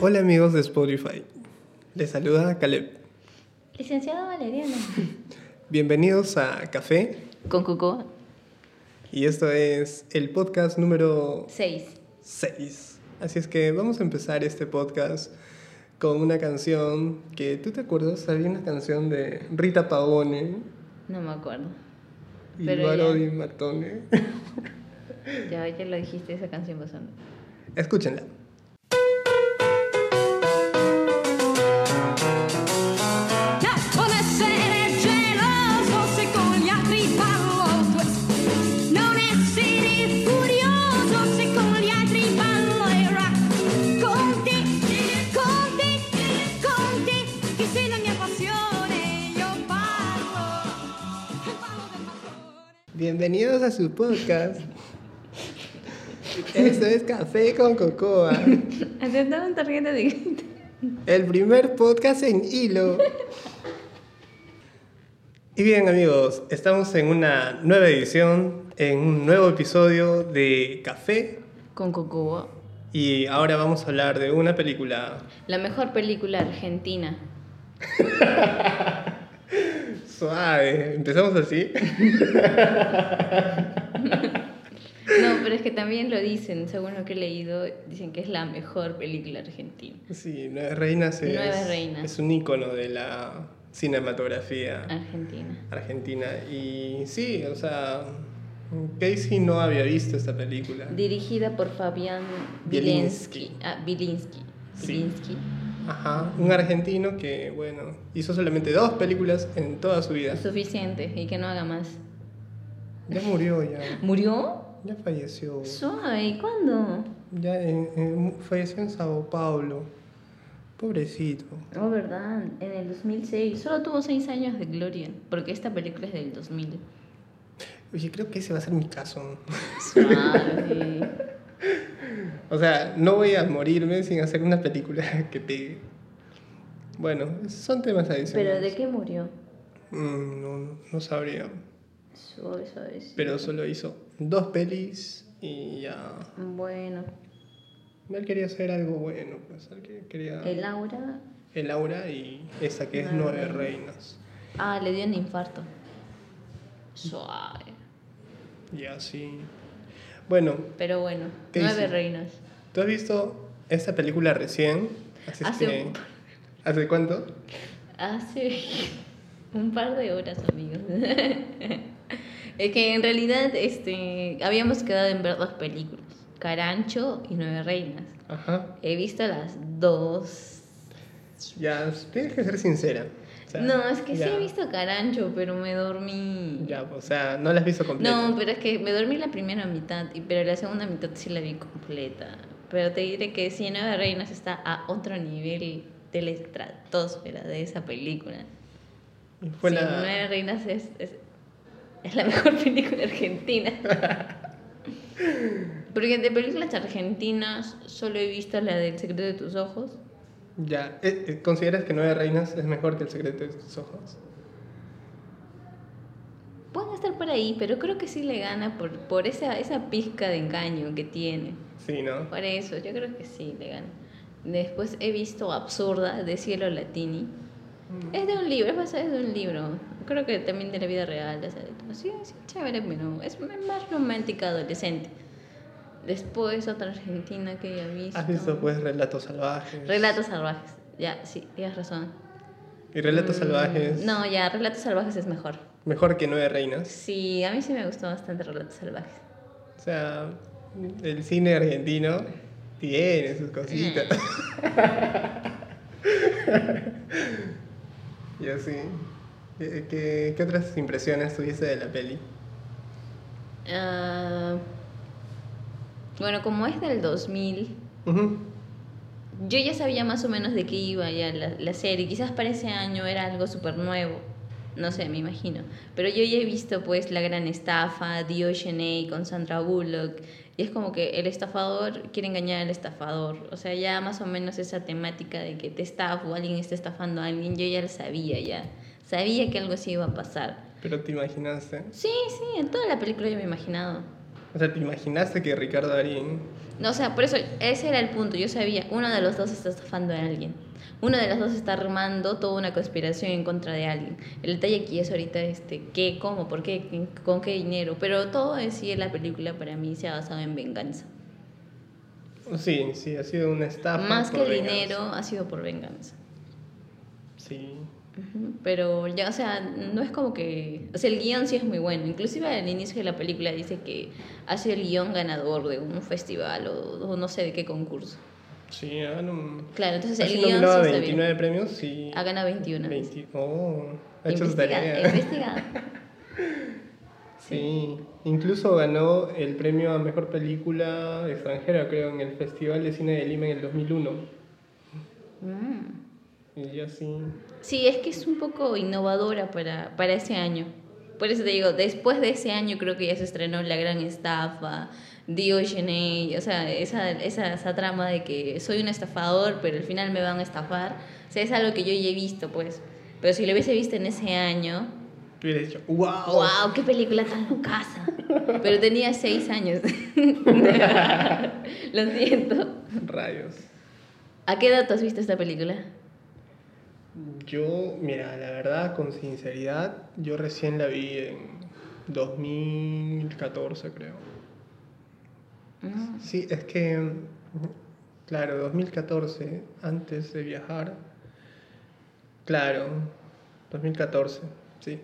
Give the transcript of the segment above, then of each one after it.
Hola amigos de Spotify, les saluda Caleb. Licenciado Valeriano. Bienvenidos a Café Con Cocoa. y esto es el podcast número 6. 6. Así es que vamos a empezar este podcast con una canción que, ¿tú te acuerdas? Había una canción de Rita Pavone No me acuerdo. y Pero ya. Di Mattone. Ya, ya lo dijiste, esa canción pasando. Escúchenla. Bienvenidos a su podcast. Esto es Café con Cocoa, un tarjeta de el primer podcast en hilo. Y bien amigos, estamos en una nueva edición, en un nuevo episodio de Café Con Cocoa. y ahora vamos a hablar de una película La mejor película argentina. suave. Empezamos así. No, pero es que también lo dicen, según lo que he leído, dicen que es la mejor película argentina. Sí, Nueve Reinas es, Nueve Reinas. es un ícono de la cinematografía Argentina. argentina. Y sí, o sea, Casey no había visto esta película. Dirigida por Fabián Bielinski. Bielinski. Ah. Sí. Ajá, un argentino que, bueno, hizo solamente dos películas en toda su vida. Suficiente y que no haga más. Ya murió, ya. ¿Murió? Ya falleció. Suave, ¿y cuándo? Ya en- en- falleció en Sao Paulo. Pobrecito. Oh, verdad, en el 2006. Solo tuvo 6 años de gloria, porque esta película es del 2000. Oye, creo que ese va a ser mi caso. Suave. O sea, no voy a morirme sin hacer una película que pegue. Bueno, son temas adicionales. ¿Pero de qué murió? Mm, no, no, sabría. Suave, suave. sí. Pero solo hizo dos pelis y ya. Bueno, Él quería hacer algo bueno, pues. Él quería. el aura. El aura y esa que es Nueve Nueve Reinas. Ah, le dio un infarto. Suave. Y así. Bueno, Pero bueno, ¿Qué nueve reinas. ¿tú has visto esta película recién? Hace que- un- ¿Hace cuánto? Hace un par de horas, amigos. es que en realidad este, habíamos quedado en ver dos películas, Carancho y Nueve Reinas. Ajá. He visto las dos. Ya, tienes que ser sincera. Sea, no, es que ya, sí he visto Carancho, pero me dormí. Ya, o sea, no la has visto completa. No, pero es que me dormí la primera mitad, pero la segunda mitad sí la vi completa. Pero te diré que sí, Nueve Reinas está a otro nivel de la estratosfera de esa película. Fue Sí, la... Nueve Reinas es, es, es la mejor película argentina. Porque de películas argentinas solo he visto la del secreto de tus ojos. Ya, eh, eh, ¿consideras que Nueve Reinas es mejor que El secreto de tus ojos? Pueden estar por ahí, pero creo que sí le gana por, por esa, esa pizca de engaño que tiene. Sí, ¿no? Por eso, yo creo que sí le gana. Después he visto Absurda de Cielo Latini. Es de un libro, es basado en un libro. Creo que también de la vida real. o sea, sí, sí, chévere, pero es más romántica adolescente. Después otra argentina que he visto. ¿Has visto, pues, Relatos Salvajes? Relatos salvajes. Ya, sí, tienes razón. ¿Y Relatos Mm, Salvajes? No, ya, Relatos salvajes es mejor. Mejor que Nueve Reinas. Sí, a mí sí me gustó bastante Relatos salvajes. O sea, el cine argentino tiene sus cositas. y así. ¿Qué, qué, qué otras impresiones tuviste de la peli? Ah, bueno, como es del 2000, Ujú. yo ya sabía más o menos de qué iba ya la, la serie. Quizás para ese año era algo súper nuevo. No sé, me imagino. Pero yo ya he visto pues La Gran Estafa, A con Sandra Bullock. Y es como que el estafador quiere engañar al estafador. O sea, ya más o menos esa temática de que te estafa o alguien está estafando a alguien, yo ya lo sabía ya. Sabía que algo así iba a pasar. Pero te imaginaste. Sí, sí, en toda la película yo me he imaginado. O sea, ¿te imaginaste que Ricardo Darín... No, o sea, por eso, ese era el punto. Yo sabía, uno de los dos está estafando a alguien. Uno de los dos está armando toda una conspiración en contra de alguien. El detalle aquí es ahorita, este, qué, cómo, por qué, con qué dinero. Pero todo en sí en la película para mí se ha basado en venganza. Sí, sí, ha sido una estafa. Más que por el venganza. dinero, ha sido por venganza. Sí. Pero ya, o sea, no es como que... O sea, el guion sí es muy bueno. Inclusive al inicio de la película dice que ha sido el guion ganador de un festival o, o no sé de qué concurso. Sí, ah, no... Claro, entonces el guion sí está 29 bien. premios y... Ha ganado 21. 20 Oh, ha hecho su Investiga- tarea. investigado. Sí, incluso ganó el premio a Mejor Película Extranjera, creo, en el Festival de Cine de Lima en el 2001. Mm. Y ya sí. Es que es un poco innovadora para, para ese año. Por eso te digo, después de ese año creo que ya se estrenó La Gran Estafa, Diogene, o sea, esa, esa, esa trama de que soy un estafador, pero al final me van a estafar. O sea, es algo que yo ya he visto, pues. Pero si lo hubiese visto en ese año, Tú hubieras dicho, ¡wow! ¡Wow! ¡Qué película tan casa! Pero tenía seis años. Lo siento. Rayos. ¿A qué edad tú has visto esta película? Yo, mira, la verdad, con sinceridad, yo recién la vi en 2014, creo. Mm. Sí, es que, claro, 2014, antes de viajar. Claro, 2014, sí.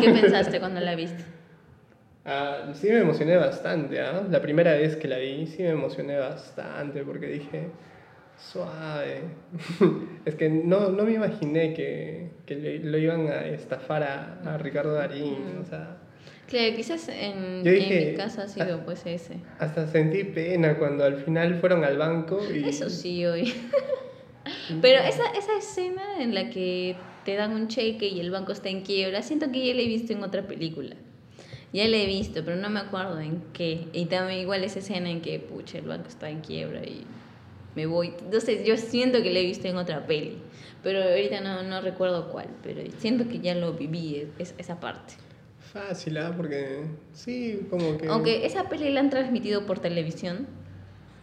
¿Qué pensaste cuando la viste? Ah, sí me emocioné bastante, ¿ah? La primera vez que la vi sí me emocioné bastante porque dije, suave. es que no, no me imaginé que, que lo iban a estafar a, a Ricardo Darín, o sea, Claro, quizás en, dije, en mi caso ha sido pues ese. hasta sentí pena cuando al final fueron al banco y... Eso sí, hoy. Pero esa, esa escena en la que te dan un cheque y el banco está en quiebra, siento que ya la he visto en otra película. Ya la he visto, pero no me acuerdo en qué. Y también igual esa escena en que, pucha, el banco está en quiebra y me voy. Entonces yo siento que la he visto en otra peli. Pero ahorita no, no recuerdo cuál, pero siento que ya lo viví, es- esa parte. Fácil, ¿ah? Porque sí, como que... Aunque esa peli la han transmitido por televisión,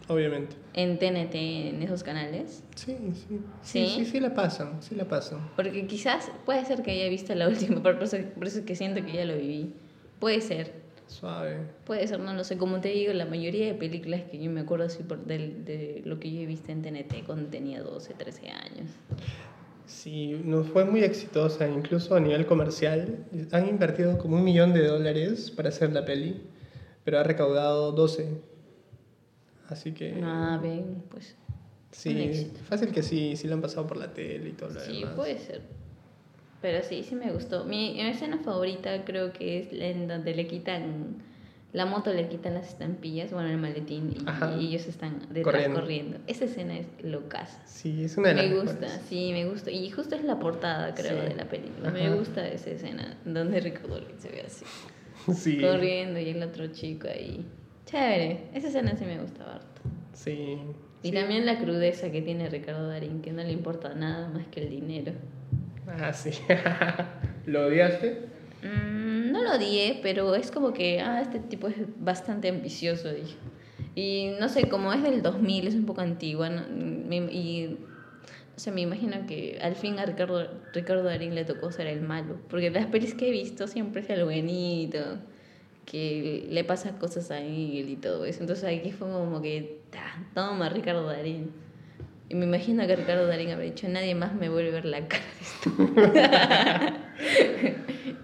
Obviamente. en TNT, en esos canales. Sí, sí. ¿Sí? Sí, sí, sí la pasan, sí la pasan. Porque quizás puede ser que haya visto la última, por eso, por eso es que siento que ya lo viví. Puede ser, Suave. puede ser, no lo sé. Como te digo, la mayoría de películas que yo me acuerdo así por del- de, lo que yo he visto en TNT cuando tenía 12, 13 años. Sí, no fue muy exitosa, incluso a nivel comercial. Han invertido como un millón de dólares para hacer la peli, pero ha recaudado 12. Así que Ah, ven, pues sí, fácil que sí, sí la han pasado por la tele y todo lo sí, demás. puede ser. Pero sí, sí me gustó. Mi, mi escena favorita creo que es la en donde le quitan, la moto le quitan las estampillas, bueno, el maletín, y, Ajá. y ellos están detrás Corriendo. corriendo. Esa escena es locaza. Sí, es una de las Me gusta, mejores. sí, me gusta. Y justo es la portada, creo, Sí. de la película. Me gusta esa escena donde Ricardo Darín se ve así, Sí, corriendo y el otro chico ahí. Chévere, esa escena sí me gusta harto. sí. Y sí. también la crudeza que tiene Ricardo Darín, que no le importa nada más que el dinero. Ah, sí. ¿Lo odiaste? Mm, no lo odié, pero es como que, ah, este tipo es bastante ambicioso, dije. Y no sé, como es del 2000, es un poco antigua, ¿no? Me- y no sé, me imagino que al fin a Ricardo, Ricardo Darín le tocó ser el malo, porque las pelis que he visto siempre es el buenito, que le pasan cosas a él y todo eso. Entonces aquí fue como que, toma Ricardo Darín. Y me imagino que Ricardo Darín habrá dicho, nadie más me vuelve a ver la cara de esto.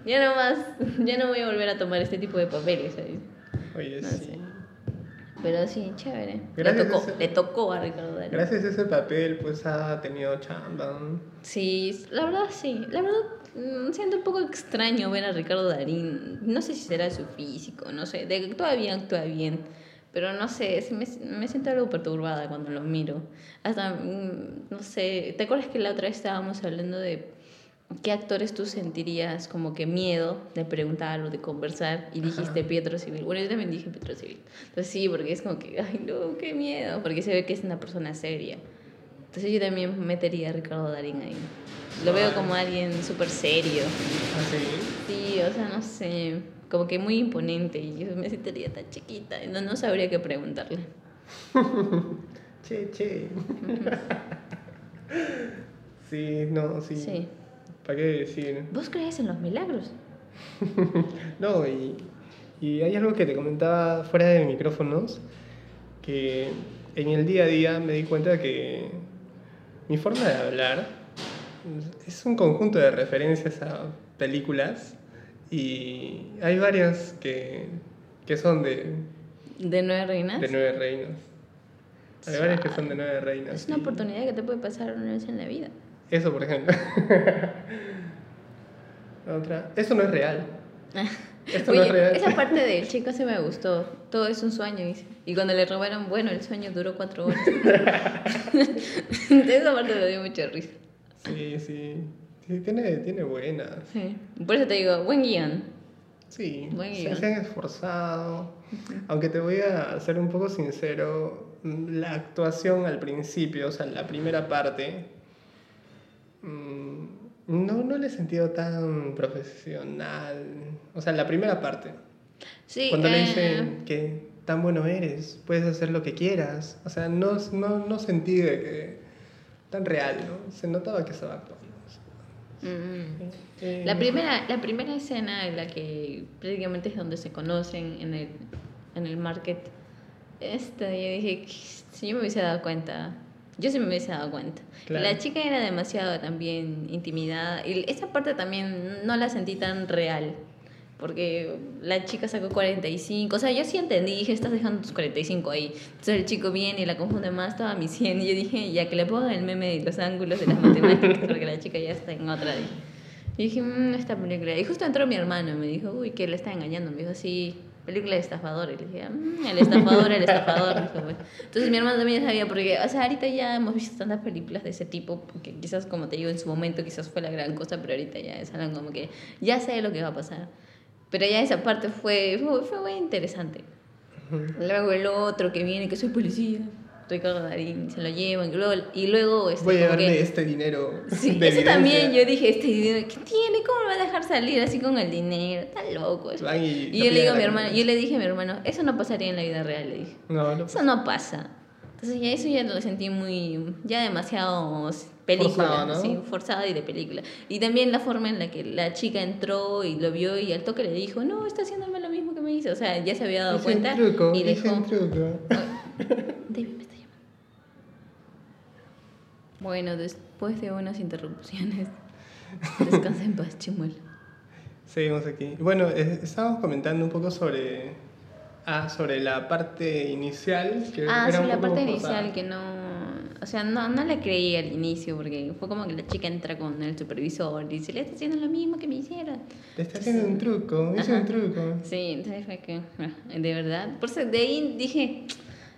ya no más, ya no voy a volver a tomar este tipo de papeles, ¿sabes? Oye, No sí. sé. Pero sí, chévere. Gracias le, tocó, ese- le tocó a Ricardo Darín. Gracias a ese papel, pues ha tenido chamba. Sí, la verdad sí. La verdad mm, siento un poco extraño ver a Ricardo Darín. No sé si será su físico, no sé. De bien, actúa bien. Pero no sé, me, me siento algo perturbada cuando lo miro. Hasta, mm, no sé, ¿te acuerdas que la otra vez estábamos hablando de qué actores tú sentirías como que miedo de preguntar o de conversar? Y dijiste Pietro Civil. Bueno, yo también dije Pietro Civil. Entonces sí, porque es como que, ay no, qué miedo. Porque se ve que es una persona seria. Entonces yo también metería a Ricardo Darín ahí. Lo veo como alguien súper serio. Así. Sí, o sea, no sé. Como que muy imponente y yo me sentiría tan chiquita, y no, no sabría qué preguntarle. Che, che. sí, no, sí. Sí. ¿Para qué decir? ¿Vos crees en los milagros? No, y, y hay algo que te comentaba fuera de micrófonos, que en el día a día me di cuenta que mi forma de hablar es un conjunto de referencias a películas y hay varias que, que son de, ¿De nueve reinas? de Nueve Reinas. Hay varias que son de Nueve Reinas. Es una y- oportunidad que te puede pasar una vez en la vida. Eso, por ejemplo. Otra. Eso no es real. Esto no Oye, es real. esa parte del chico se me gustó. Todo es un sueño. Y cuando le robaron, bueno, el sueño duró cuatro horas. esa parte me dio mucha risa. Sí, sí. Sí, tiene, tiene buenas. Sí. Por eso te digo, buen guion. Sí, Buen guion. se han esforzado. Aunque te voy a ser un poco sincero, mm, la actuación al principio, o sea, la primera parte, mm, no, no la he sentido tan profesional. O sea, la primera parte. Sí, Cuando le eh, dicen que tan bueno eres, puedes hacer lo que quieras. O sea, no, no, no sentí de que tan real, ¿no? Se notaba que estaba actuando. Mm. Eh, La primera, la primera escena en la que prácticamente es donde se conocen en el, en el market, esta, yo dije, si yo me hubiese dado cuenta, yo sí me hubiese dado cuenta. Claro. La chica era demasiado también intimidada y esa parte también no la sentí tan real. Porque la chica sacó 45, o sea, yo sí entendí, dije, estás dejando tus 45 ahí. Entonces el chico viene y la confunde más, estaba mi 100. Y yo dije, ya que le pongan el meme de los ángulos de las matemáticas, porque la chica ya está en otra. Y dije, mmm, esta película. Y justo entró mi hermano y me dijo, uy, que le está engañando. Me dijo, sí, película de estafador. Y le dije, mmm, el estafador, el estafador. Entonces mi hermano también sabía, porque, o sea, ahorita ya hemos visto tantas películas de ese tipo, que quizás, como te digo, en su momento quizás fue la gran cosa, pero ahorita ya es algo como que ya sé lo que va a pasar. Pero ya esa parte fue, fue, fue muy interesante. Luego el otro que viene, que soy policía. Ricardo Darín, se lo llevan. Y luego, y luego este, Voy a darle que- este dinero. Sí, de eso también evidencia. yo dije, este dinero, ¿qué tiene? ¿Cómo me va a dejar salir así con el dinero? Está loco. eso. Y Y, yo le digo a mi hermano, yo le dije a mi hermano, eso no pasaría en la vida real, le dije. No, no. Eso no pasa. Entonces ya eso ya lo sentí muy, ya demasiado película, Forzado, ¿no? sí, forzada y de película. Y también la forma en la que la chica entró y lo vio y al toque le dijo, no, está haciéndome lo mismo que me hizo. O sea, ya se había dado Hice cuenta un truco, y hice dijo, un truco. David me está llamando. Bueno, después de unas interrupciones, descansa en paz, chimuelo. Seguimos aquí. Bueno, estábamos comentando un poco sobre. Ah, sobre la parte inicial. Que Ah, era un la parte forzada. inicial que no... O sea, no, no la creí al inicio porque fue como que la chica entra con el supervisor y dice, le está haciendo lo mismo que me hicieron. Te está haciendo un truco, hice Ajá. un truco. Sí, entonces fue que, ah, de verdad. Por eso de ahí dije,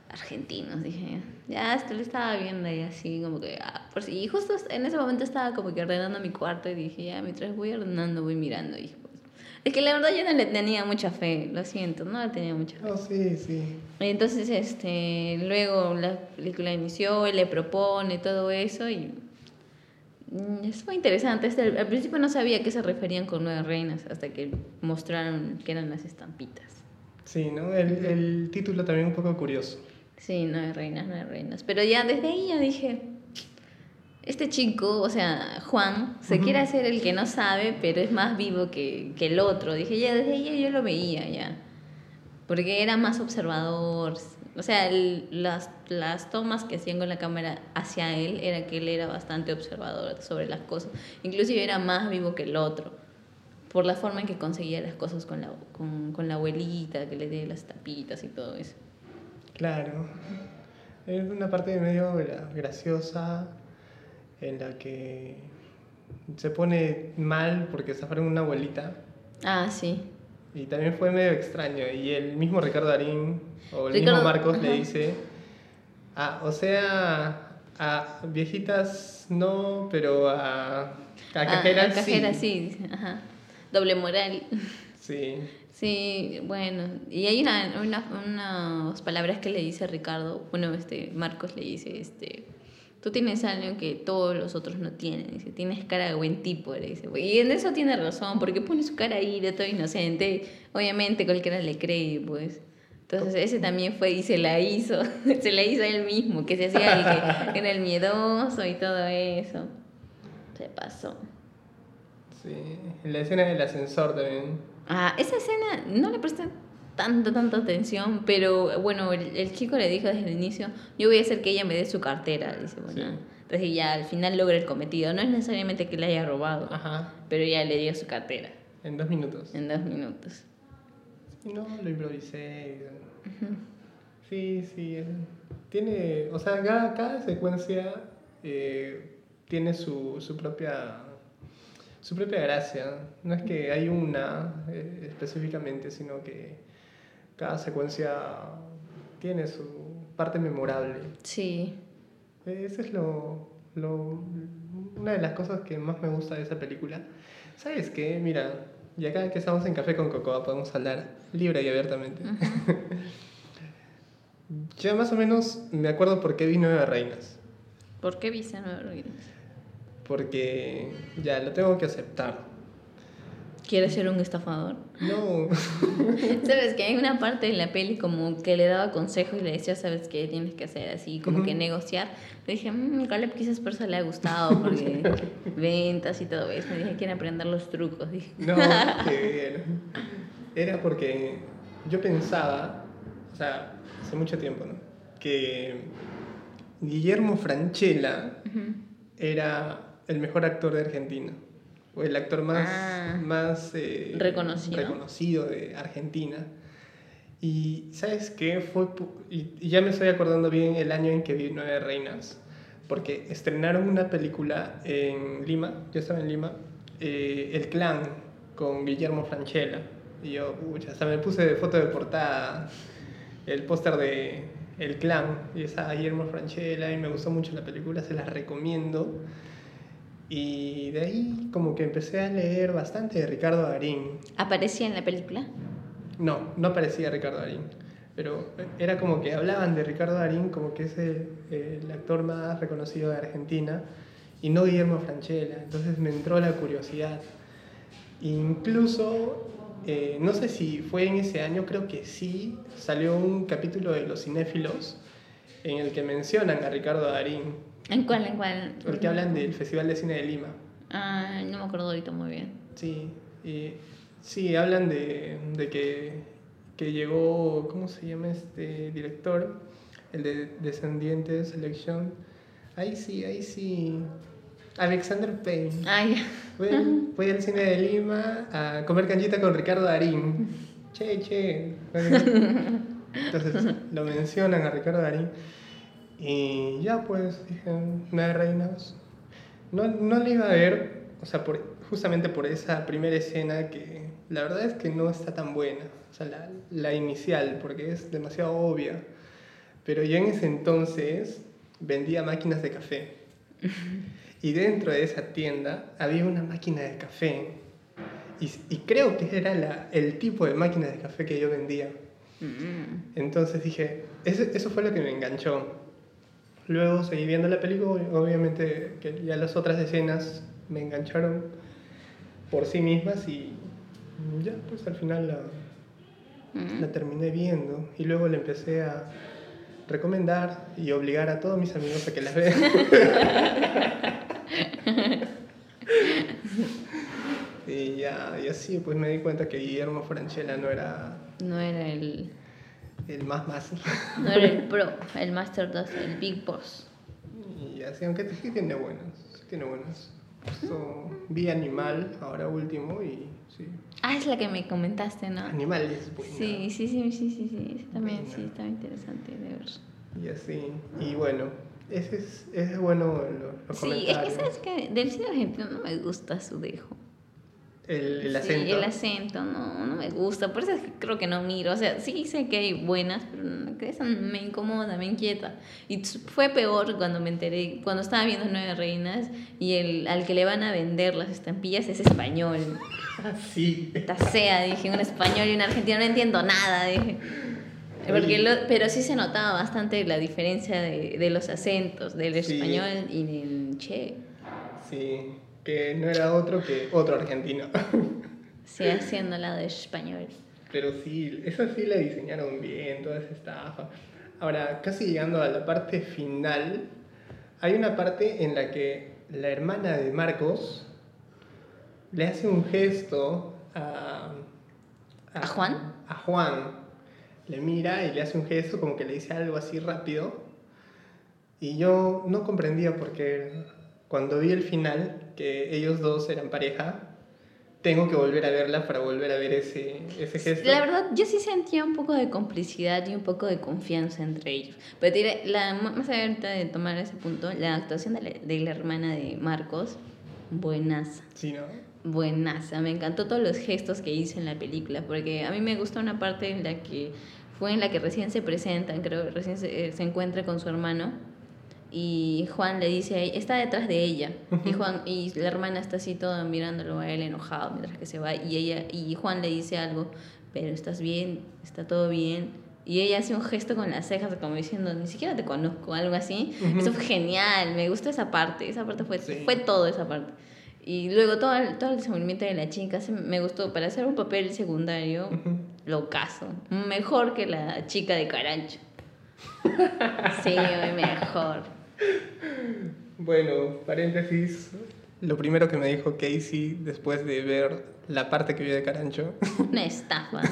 argentinos, dije, ya esto lo estaba viendo y así como que, ah, por si. Y justo en ese momento estaba como que ordenando mi cuarto y dije, ya, mientras voy ordenando, voy mirando. Y es que la verdad yo no le tenía mucha fe, lo siento, no le tenía mucha fe. Oh, sí, sí. Entonces, este, luego la película inició, él le propone todo eso y mm, es muy interesante. Este, al principio no sabía a qué se referían con nueve reinas hasta que mostraron que eran las estampitas. Sí, ¿no? El, el título también un poco curioso. Sí, nueve reinas, nueve reinas. Pero ya desde ahí ya dije, este chico, o sea, Juan, se quiere hacer el que no sabe, pero es más vivo que, que el otro. Dije, ya desde ahí yo lo veía ya. Porque era más observador. O sea, el- las, las tomas que hacían con la cámara hacia él era que él era bastante observador sobre las cosas. Inclusive era más vivo que el otro. Por la forma en que conseguía las cosas con la, con, con la abuelita, que le dé las tapitas y todo eso. Claro. Es una parte medio gra- graciosa en la que se pone mal porque zafaron una abuelita. Ah, sí. Y también fue medio extraño. Y el mismo Ricardo Darín o el Ricardo- mismo Marcos le dice, ah, o sea, a viejitas no, pero a, a Ah, cajeras a cajeras sí. sí. dice, Ajá. Doble moral. Sí. Sí, bueno. Y hay una, una- unas palabras que le dice Ricardo. Bueno, este, Marcos le dice, este. Tú tienes algo que todos los otros no tienen. Dice, tienes cara de buen tipo, le dice. Y en eso tiene razón, porque pone su cara ahí de todo inocente. Obviamente cualquiera le cree, pues. Entonces ese también fue y se la hizo, se la hizo él mismo, que se hacía el que era el miedoso y todo eso. Se pasó. Sí, la escena del ascensor también. Ah, esa escena no le presté tanta, tanta atención, pero bueno, el, el chico le dijo desde el inicio, yo voy a hacer que ella me dé su cartera, dice, bueno. Sí. Entonces ya al final logra el cometido. No es necesariamente que le haya robado, Ajá, pero ya le dio su cartera en dos minutos. en dos minutos. Sí, no, lo improvisé. Sí, sí. él Tiene, o sea, cada, cada secuencia eh, tiene su, su propia su propia gracia. No es que hay una eh, específicamente, sino que cada secuencia tiene su parte memorable. Sí, Esa es lo, lo- una de las cosas que más me gusta de esa película. ¿Sabes qué? Mira, y acá que estamos en Café con Cocoa podemos hablar libre y abiertamente. Yo más o menos me acuerdo por qué vi Nueve Reinas. ¿por qué viste Nueva Ruinas? Porque ya lo tengo que aceptar. ¿Quieres ser un estafador? No, Sabes que hay una parte de la peli como que le daba consejos y le decía, sabes qué tienes que hacer así, como que negociar. Le dije, mmm, Caleb quizás por eso le ha gustado, porque ventas y todo eso. Me dije, quiere aprender los trucos. Dije, no, que bien. Era porque yo pensaba, o sea, hace mucho tiempo, ¿no? Que Guillermo Franchella era el mejor actor de Argentina. O el actor más, Ah. más eh, Reconocido. reconocido de Argentina. Y ¿sabes qué? Fue, y, y ya me estoy acordando bien el año en que vi Nueve Reinas. Porque estrenaron una película en Lima, yo estaba en Lima, eh, El Clan, con Guillermo Franchella. Y yo, pucha, hasta me puse de foto de portada el póster de El Clan y estaba Guillermo Franchella y me gustó mucho la película, se la recomiendo. Y de ahí como que empecé a leer bastante de Ricardo Darín. ¿Aparecía en la película? No, no parecía Ricardo Darín, pero era como que hablaban de Ricardo Darín como que es el, el actor más reconocido de Argentina y no Guillermo Franchella. Entonces me entró la curiosidad. Incluso, eh, no sé si fue en ese año, creo que sí, salió un capítulo de Los Cinéfilos en el que mencionan a Ricardo Darín, ¿En cuál? ¿En cuál? el que hablan del Festival de Cine de Lima. Ah, no me acuerdo ahorita muy bien. Sí, y, sí, hablan de, de que, que llegó, ¿cómo se llama este director? El de Descendientes, Selección. Ahí sí, ahí sí. Alexander Payne. Ah, ya. Fue, fue al cine de Lima a comer canchita con Ricardo Darín. Che, che. Entonces lo mencionan a Ricardo Darín. Y ya pues, dije, Nueve Reinas. No, no le iba a ver, o sea, por, justamente por esa primera escena que la verdad es que no está tan buena. O sea, la, la inicial, porque es demasiado obvia. Pero yo en ese entonces vendía máquinas de café. Y dentro de esa tienda había una máquina de café. Y, y creo que era la- el tipo de máquina de café que yo vendía. Mm. Entonces dije, eso, eso fue lo que me enganchó. Luego seguí viendo la película, obviamente que ya las otras escenas me engancharon por sí mismas y ya pues al final la, Mm. la terminé viendo y luego le empecé a recomendar y obligar a todos mis amigos a que las vean. y ya, y así pues me di cuenta que Guillermo Franchella no era No era el, el más más. no era el pro, el Master 2, el Big Boss. y así, aunque sí tiene buenas, sí tiene buenas. Justo vi Animal ahora último y sí, Ah, es la que me comentaste, ¿no? Animal es buena. Sí, sí, sí, sí, sí, sí. También Buena. sí, estaba interesante de ver. Y así, y bueno, ese es, ese es bueno los Sí, es que sabes que del cine argentino no me gusta su dejo. El, el Sí, acento. el acento no, no me gusta, por eso creo que no miro. O sea, sí sé que hay buenas, pero esa me incomoda, me inquieta. Y fue peor cuando me enteré, cuando estaba viendo Nueve Reinas y el al que le van a vender las estampillas es español. Sí. Esta sea, dije, un español y un argentino, no entiendo nada, dije. Porque lo- pero sí se notaba bastante la diferencia de, de los acentos del Sí. español y del che. Sí, que no era otro que otro argentino. Sí, haciendo la de español. Pero sí, esa sí la diseñaron bien, toda esa estafa. Ahora, casi llegando a la parte final, hay una parte en la que la hermana de Marcos le hace un gesto a... ¿A Juan? A Juan. Le mira y le hace un gesto como que le dice algo así rápido. Y yo no comprendía porque cuando vi el final, que ellos dos eran pareja, tengo que volver a verla para volver a ver ese, ese gesto. La verdad, yo sí sentía un poco de complicidad y un poco de confianza entre ellos. Pero diré, la, más ahorita de tomar ese punto, la actuación de la, de la hermana de Marcos, buenaza. Sí, ¿no? Buenaza, me encantó todos los gestos que hizo en la película, porque a mí me gusta una parte en la que fue en la que recién se presentan, creo, recién se, eh, se encuentra con su hermano y Juan le dice, está detrás de ella y Juan y la hermana está así toda mirándolo a él enojado mientras que se va y ella y Juan le dice algo, pero estás bien, está todo bien. Y ella hace un gesto con las cejas como diciendo, ni siquiera te conozco, algo así. Eso fue genial, me gustó esa parte, esa parte fue, Sí. fue todo esa parte. Y luego todo el, todo el desenvolvimiento de la chica se- me gustó. Para hacer un papel secundario, lo caso. Mejor que la chica de Carancho. Sí, mejor. Bueno, paréntesis. Lo primero que me dijo Casey después de ver la parte que vio de Carancho, Una estafa.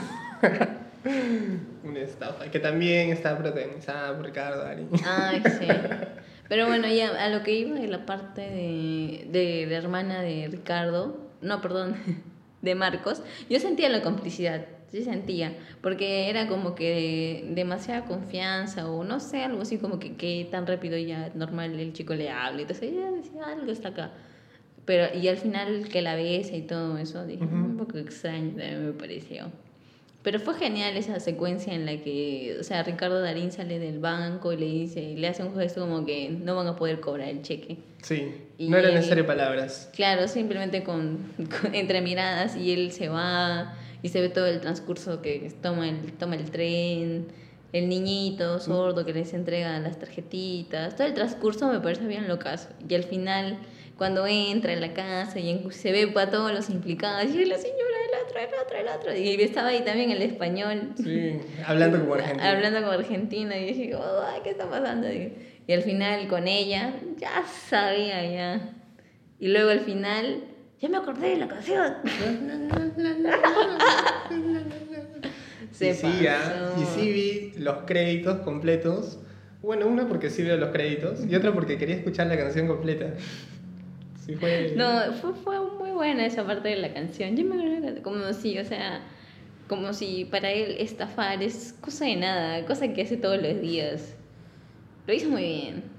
una estafa, que también está protagonizada por Ricardo Darín. Ay, sí. Pero bueno, ya a lo que iba de la parte de, de la hermana de Ricardo, no, perdón, de Marcos, yo sentía la complicidad, sí sentía, porque era como que demasiada confianza o no sé, algo así como que, que tan rápido ya normal el chico le habla, entonces ya decía algo está acá. Pero, y al final que la besa y todo eso, dije, Ujú. un poco extraño, también me pareció. Pero fue genial esa secuencia en la que, o sea, Ricardo Darín sale del banco y le dice, y le hace un gesto como que no van a poder cobrar el cheque. Sí, Y no eran él- necesarias palabras. Claro, simplemente con, con- entre miradas y él se va y se ve todo el transcurso que toma el, toma el tren, el niñito sordo que les entrega las tarjetitas, todo el transcurso me parece bien locazo. Y al final, cuando entra en la casa y en- se ve para todos los implicados, y la señora, el otro, el otro, el otro, y estaba ahí también el español. Sí, hablando como argentino. Hablando como argentina y dije, oh, ay, ¿qué está pasando? Y, y al final con ella, ya sabía ya. Y luego al final, ya me acordé de la canción. Se y sí, ah, pasó. y sí vi los créditos completos. Bueno, una porque sí veo los créditos y otra porque quería escuchar la canción completa. Sí fue... No, fue, fue muy buena esa parte de la canción. Yo me acuerdo como si, o sea, como si para él estafar es cosa de nada, cosa que hace todos los días. Lo hizo muy bien.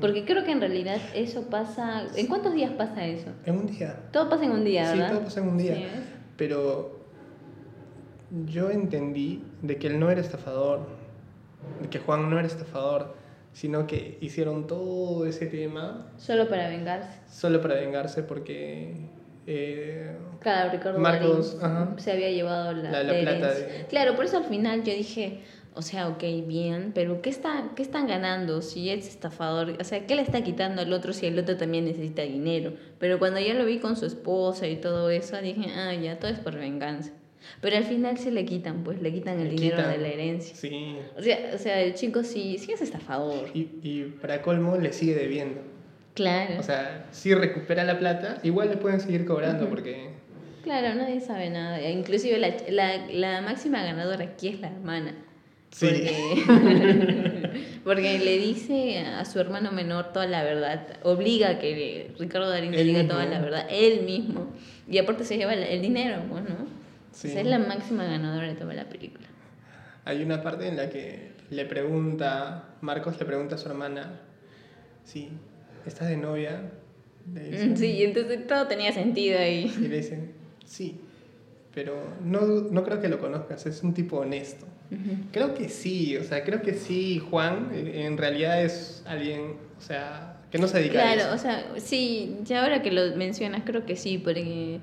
Porque creo que en realidad eso pasa... ¿En cuántos días pasa eso? En un día. Todo pasa en un día, Sí, ¿verdad? todo pasa en un día. Sí. Pero yo entendí de que él no era estafador, de que Juan no era estafador, sino que hicieron todo ese tema Solo para vengarse. solo para vengarse porque eh, Claro, Ricardo Marcos, ajá. se había llevado la, La- la la plata de- Claro, por eso al final yo dije, o sea, ok, bien, pero ¿qué, está, ¿qué están ganando si es estafador? O sea, ¿qué le está quitando al otro si el otro también necesita dinero? Pero cuando ya lo vi con su esposa y todo eso, dije, ah, ya, todo es por venganza. Pero al final se le quitan, pues le quitan el Le dinero quitan. de la herencia. sí. O sea, o sea, el chico sí, sí es estafador. Y, y para colmo le sigue debiendo. Claro. O sea, si recupera la plata, igual le pueden seguir cobrando porque... Claro, nadie sabe nada. E Inclusive la, la, la máxima ganadora aquí es la hermana. Sí. Porque, porque le dice a su hermano menor toda la verdad. Obliga a que Ricardo Darín le diga mismo. toda la verdad. Él mismo. Y aparte se lleva el, dinero, pues, ¿no? Sí. O sea, es la máxima ganadora de toda la película. Hay una parte en la que le pregunta, Marcos le pregunta a su hermana, sí, ¿estás de novia? Le dice. Sí, entonces todo tenía sentido ahí. Y le dice, sí, pero no, no creo que lo conozcas, es un tipo honesto. Creo que sí, o sea, creo que sí, Juan eh, en realidad es alguien, o sea, que no se dedica a Claro, eso. o sea, sí, ya ahora que lo mencionas, creo que sí, porque,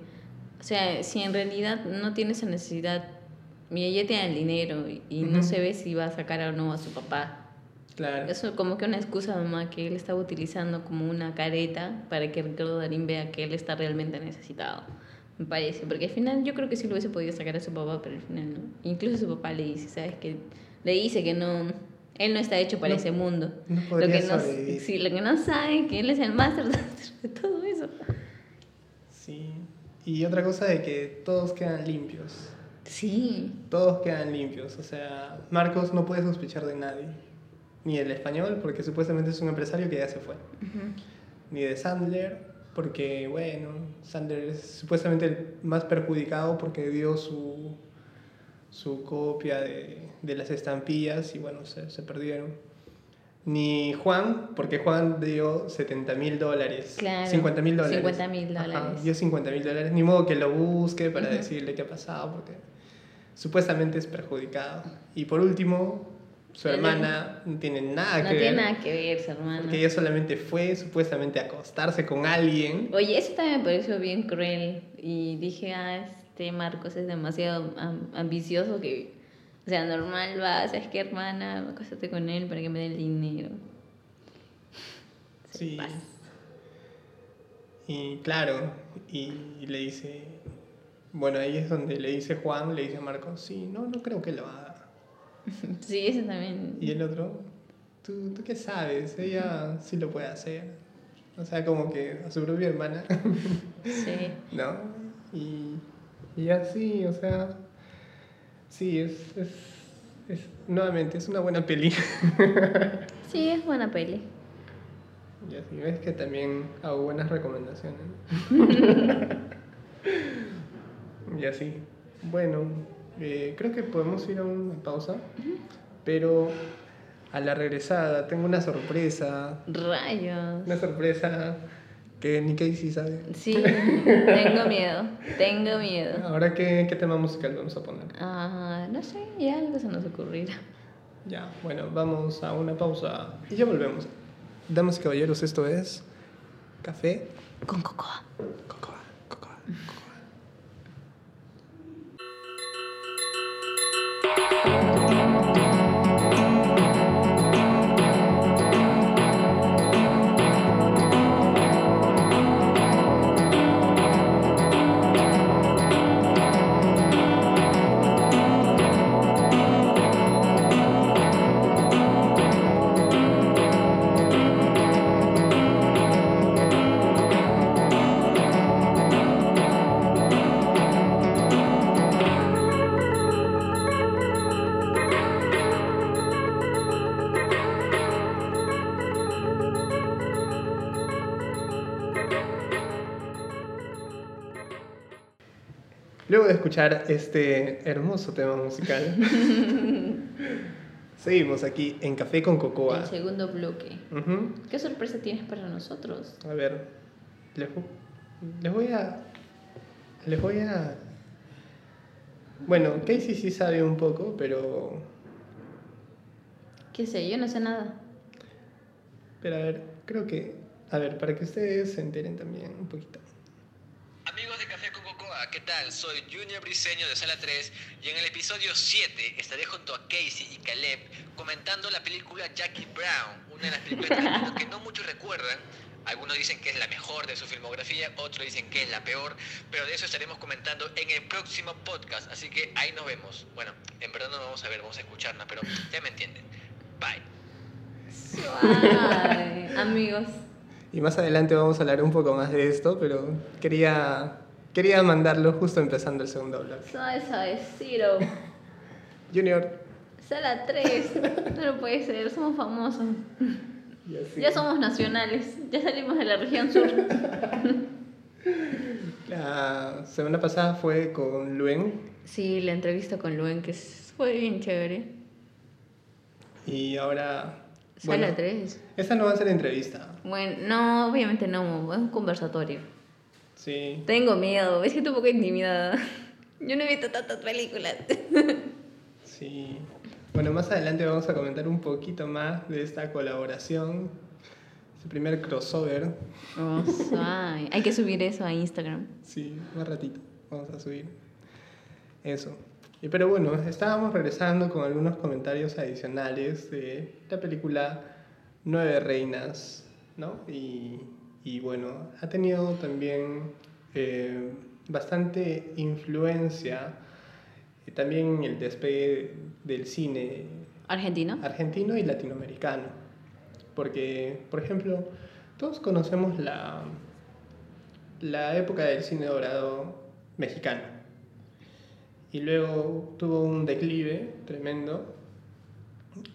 o sea, si en realidad no tiene esa necesidad y ella tiene el dinero y, no se ve si va a sacar o no a su papá. Claro. Eso como que una excusa, mamá, que él estaba utilizando como una careta para que Ricardo Darín vea que él está realmente necesitado. Me parece, porque al final yo creo que sí lo hubiese podido sacar a su papá, pero al final no. Incluso su papá le dice, ¿sabes qué? Le dice que no, él no está hecho para No- ese mundo. no lo, que no, sí, lo que no sabe que él es el máster de todo eso. Sí. Y otra cosa de que todos quedan limpios. Sí, Todos quedan limpios. O sea, Marcos no puede sospechar de nadie. Ni el español, porque supuestamente es un empresario que ya se fue. Ni de Sandler, porque, bueno, Sandler es supuestamente el más perjudicado porque dio su, su copia de, de las estampillas y, bueno, se, se perdieron. Ni Juan, porque Juan dio 70 mil dólares. Claro, 50 mil dólares. 50.000 Ajá, dólares. dio 50 mil dólares. Ni modo que lo busque para Ujú. decirle qué ha pasado, porque supuestamente es perjudicado. Y por último, su hermana no tiene nada no que tiene ver. nada que ver, su hermano. Porque ella solamente fue supuestamente a acostarse con alguien. Oye, eso también me pareció bien cruel. Y dije, ah, este Marcos es demasiado am- ambicioso que, o sea, normal va, ¿sabes qué, hermana? Acostate con él para que me dé el dinero. Se Sí. pasa. Y claro, y, y le dice, bueno, ahí es donde le dice Juan, le dice a Marcos, sí, no, no creo que lo haga. Sí, eso también. Y el otro, ¿tú, tú qué sabes? Ella sí lo puede hacer. O sea, como que a su propia hermana, Sí. ¿no? Y, y así, o sea, sí, es, es, es, nuevamente, es una buena peli. Sí, es buena peli. Y así ves que también hago buenas recomendaciones. y así. Bueno, eh, creo que podemos ir a una pausa, pero a la regresada tengo una sorpresa. Rayos. Una sorpresa que ni Casey sabe. Sí, tengo miedo, tengo miedo. Ahora, ¿qué, ¿qué tema musical vamos a poner? Ah, no sé, ya algo se nos ocurrirá. Ya, bueno, vamos a una pausa y ya volvemos. Damas y caballeros, esto es Café Con cocoa. Cocoa. Cocoa. Cocoa. De escuchar este hermoso tema musical, seguimos aquí en Café con Cocoa. El segundo bloque. ¿Qué sorpresa tienes para nosotros? A ver, les, les voy a. Les voy a. Bueno, Casey sí sabe un poco, pero. ¿Qué sé? Yo no sé nada. Pero a ver, creo que. A ver, para que ustedes se enteren también un poquito. ¿Qué tal? Soy Junior Briseño de Sala 3 y en el episodio 7 estaré junto a Casey y Caleb comentando la película Jackie Brown, una de las películas que no muchos recuerdan. Algunos dicen que es la mejor de su filmografía, otros dicen que es la peor, pero de eso estaremos comentando en el próximo podcast, así que ahí nos vemos. Bueno, en verdad no nos vamos a ver, vamos a escucharnos, pero ya me entienden. Bye. Suave. Amigos. Y más adelante vamos a hablar un poco más de esto, pero quería. Quería mandarlo justo empezando el segundo bloque. Suave, suave, Ciro. Junior. Sala 3. No lo puede ser, somos famosos. Ya somos nacionales. Ya salimos de la región sur. La semana pasada fue con Luen Sí, la entrevista con Luen, que fue bien chévere. y ahora. Sala bueno, 3. Esta no va a ser entrevista. Bueno, no, obviamente no, es un conversatorio. Sí. Tengo miedo, es que estoy un poco intimidada. Yo no he visto tantas películas. Sí. Bueno, más adelante vamos a comentar un poquito más de esta colaboración. Su primer crossover. Oh. Hay que subir eso a Instagram. Sí, más ratito. Vamos a subir. Eso. Y pero bueno, estábamos regresando con algunos comentarios adicionales de la película Nueve Reinas, ¿no? Y, y bueno, ha tenido también eh, bastante influencia eh, también en el despegue del cine ¿Argentino? argentino y latinoamericano. Porque, por ejemplo, todos conocemos la, la época del cine dorado mexicano. Y luego tuvo un declive tremendo.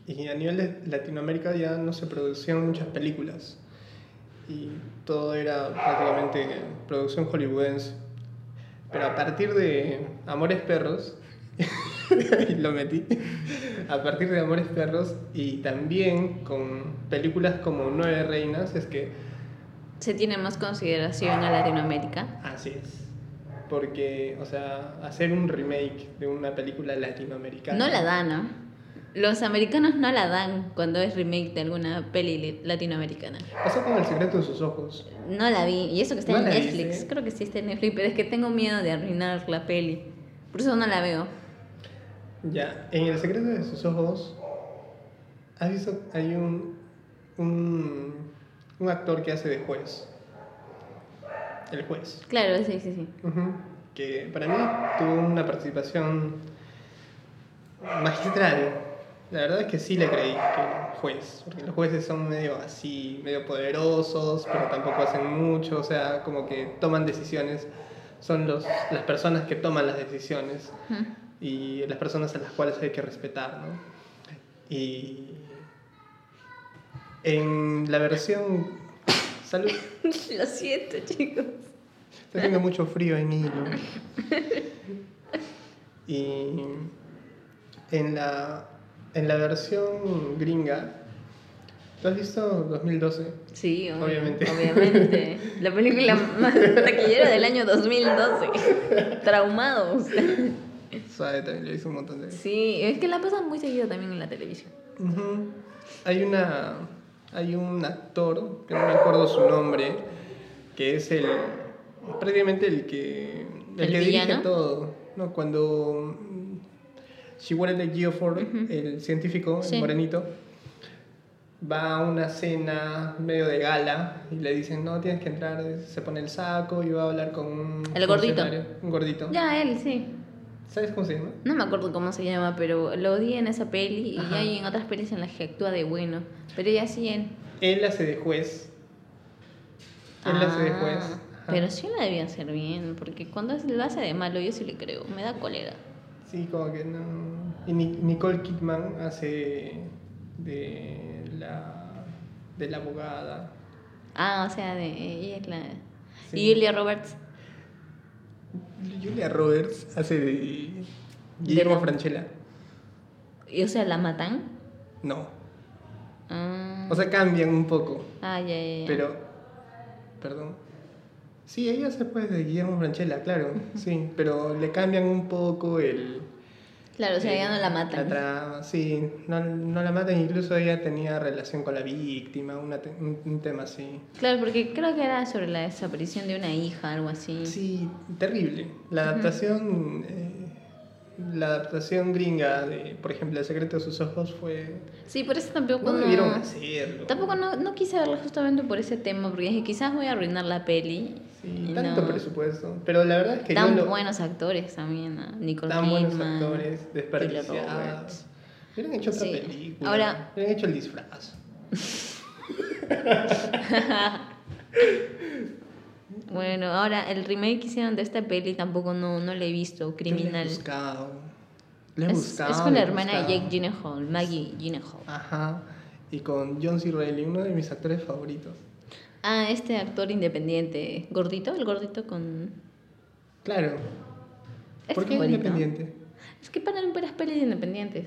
Y a nivel de Latinoamérica ya no se producían muchas películas. Y todo era prácticamente producción hollywoodense. Pero a partir de Amores Perros, y lo metí, a partir de Amores Perros y también con películas como Nueve Reinas, es que Se tiene más consideración a Latinoamérica. así es. Porque, o sea, hacer un remake de una película latinoamericana. No la dan, ¿no? Los americanos no la dan cuando es remake de alguna peli li- latinoamericana. Pasó con El secreto de sus ojos. No la vi. Y eso que está ¿No en Netflix. Creo que sí está en Netflix, pero es que tengo miedo de arruinar la peli. Por eso no la veo. Ya, en El secreto de sus ojos, ¿has visto? Hay un, un, un actor que hace de juez. El juez. Claro, sí, sí, sí. Que para mí tuvo una participación magistral. La verdad es que sí le creí que juez, porque los jueces son medio así, medio poderosos, pero tampoco hacen mucho, o sea, como que toman decisiones, son los, las personas que toman las decisiones y las personas a las cuales hay que respetar, ¿no? Y en la versión... Salud. Lo siento, chicos. Está haciendo mucho frío en hilo. Y en la, en la versión gringa, ¿tú has visto 2012? Sí, ob- Obviamente. Obviamente. La película más taquillera del año 2012. Traumados. Suave también lo hizo un montón de veces. Sí, es que la pasan muy seguido también en la televisión. Hay una hay un actor, que no me acuerdo su nombre, que es el prácticamente el que el, ¿El que dirige todo, ¿no? Cuando mm, Chiwetel Ejiofor, el científico, Sí. el morenito, va a una cena medio de gala y le dicen, "No, tienes que entrar", se pone el saco y va a hablar con un El gordito. un gordito. Ya, él, sí. ¿Sabes cómo se llama? No me acuerdo cómo se llama, pero lo odié en esa peli y Ajá. hay en otras pelis en las que actúa de bueno. Pero ella sí en... Él hace de juez. Él hace de juez. Ah, Ajá. Pero sí la debía hacer bien, porque cuando lo hace de malo yo sí le creo, me da cólera. Sí, como que no. Y Ni- Nicole Kidman hace de la de la abogada. Ah, o sea, de ella es la... Sí. Y Julia Roberts. Julia Roberts hace de Guillermo la- Franchella. Y, o sea, la matan. No. Ah, O sea, cambian un poco, ah ya, ya, ya. pero perdón. Sí, ella se pues de Guillermo Franchella, claro. Sí, pero le cambian un poco el Claro, o sea, eh, ya no la matan. La trama, sí, no, no la matan, incluso ella tenía relación con la víctima, una te- un, un tema así. Claro, porque creo que era sobre la desaparición de una hija, algo así. Sí, terrible. La adaptación, eh, la adaptación gringa de, por ejemplo, El secreto de sus ojos fue... Sí, por eso tampoco No no... debieron hacerlo. Tampoco no, no quise verla justamente por ese tema, porque dije, quizás voy a arruinar la peli. Sí, y tanto no. presupuesto. Pero la verdad es que Tan yo lo- buenos actores también, ¿no? Nicole tan buenos actores, desperdiciados. Hubieran hecho otra Sí. película. Ahora- Hubieran hecho el disfraz. Bueno, ahora el remake que hicieron de esta peli tampoco no, no la he visto, Yo le Criminal. he buscado. Le he Es, buscado. es con le la he hermana de. Jake Gyllenhaal, Maggie Gyllenhaal. Ajá. Y con John C. Reilly, uno de mis actores favoritos. Ah, este actor independiente, gordito, el gordito con... Claro. Es ¿Por qué favorito. independiente? Es que paran puras pelis independientes.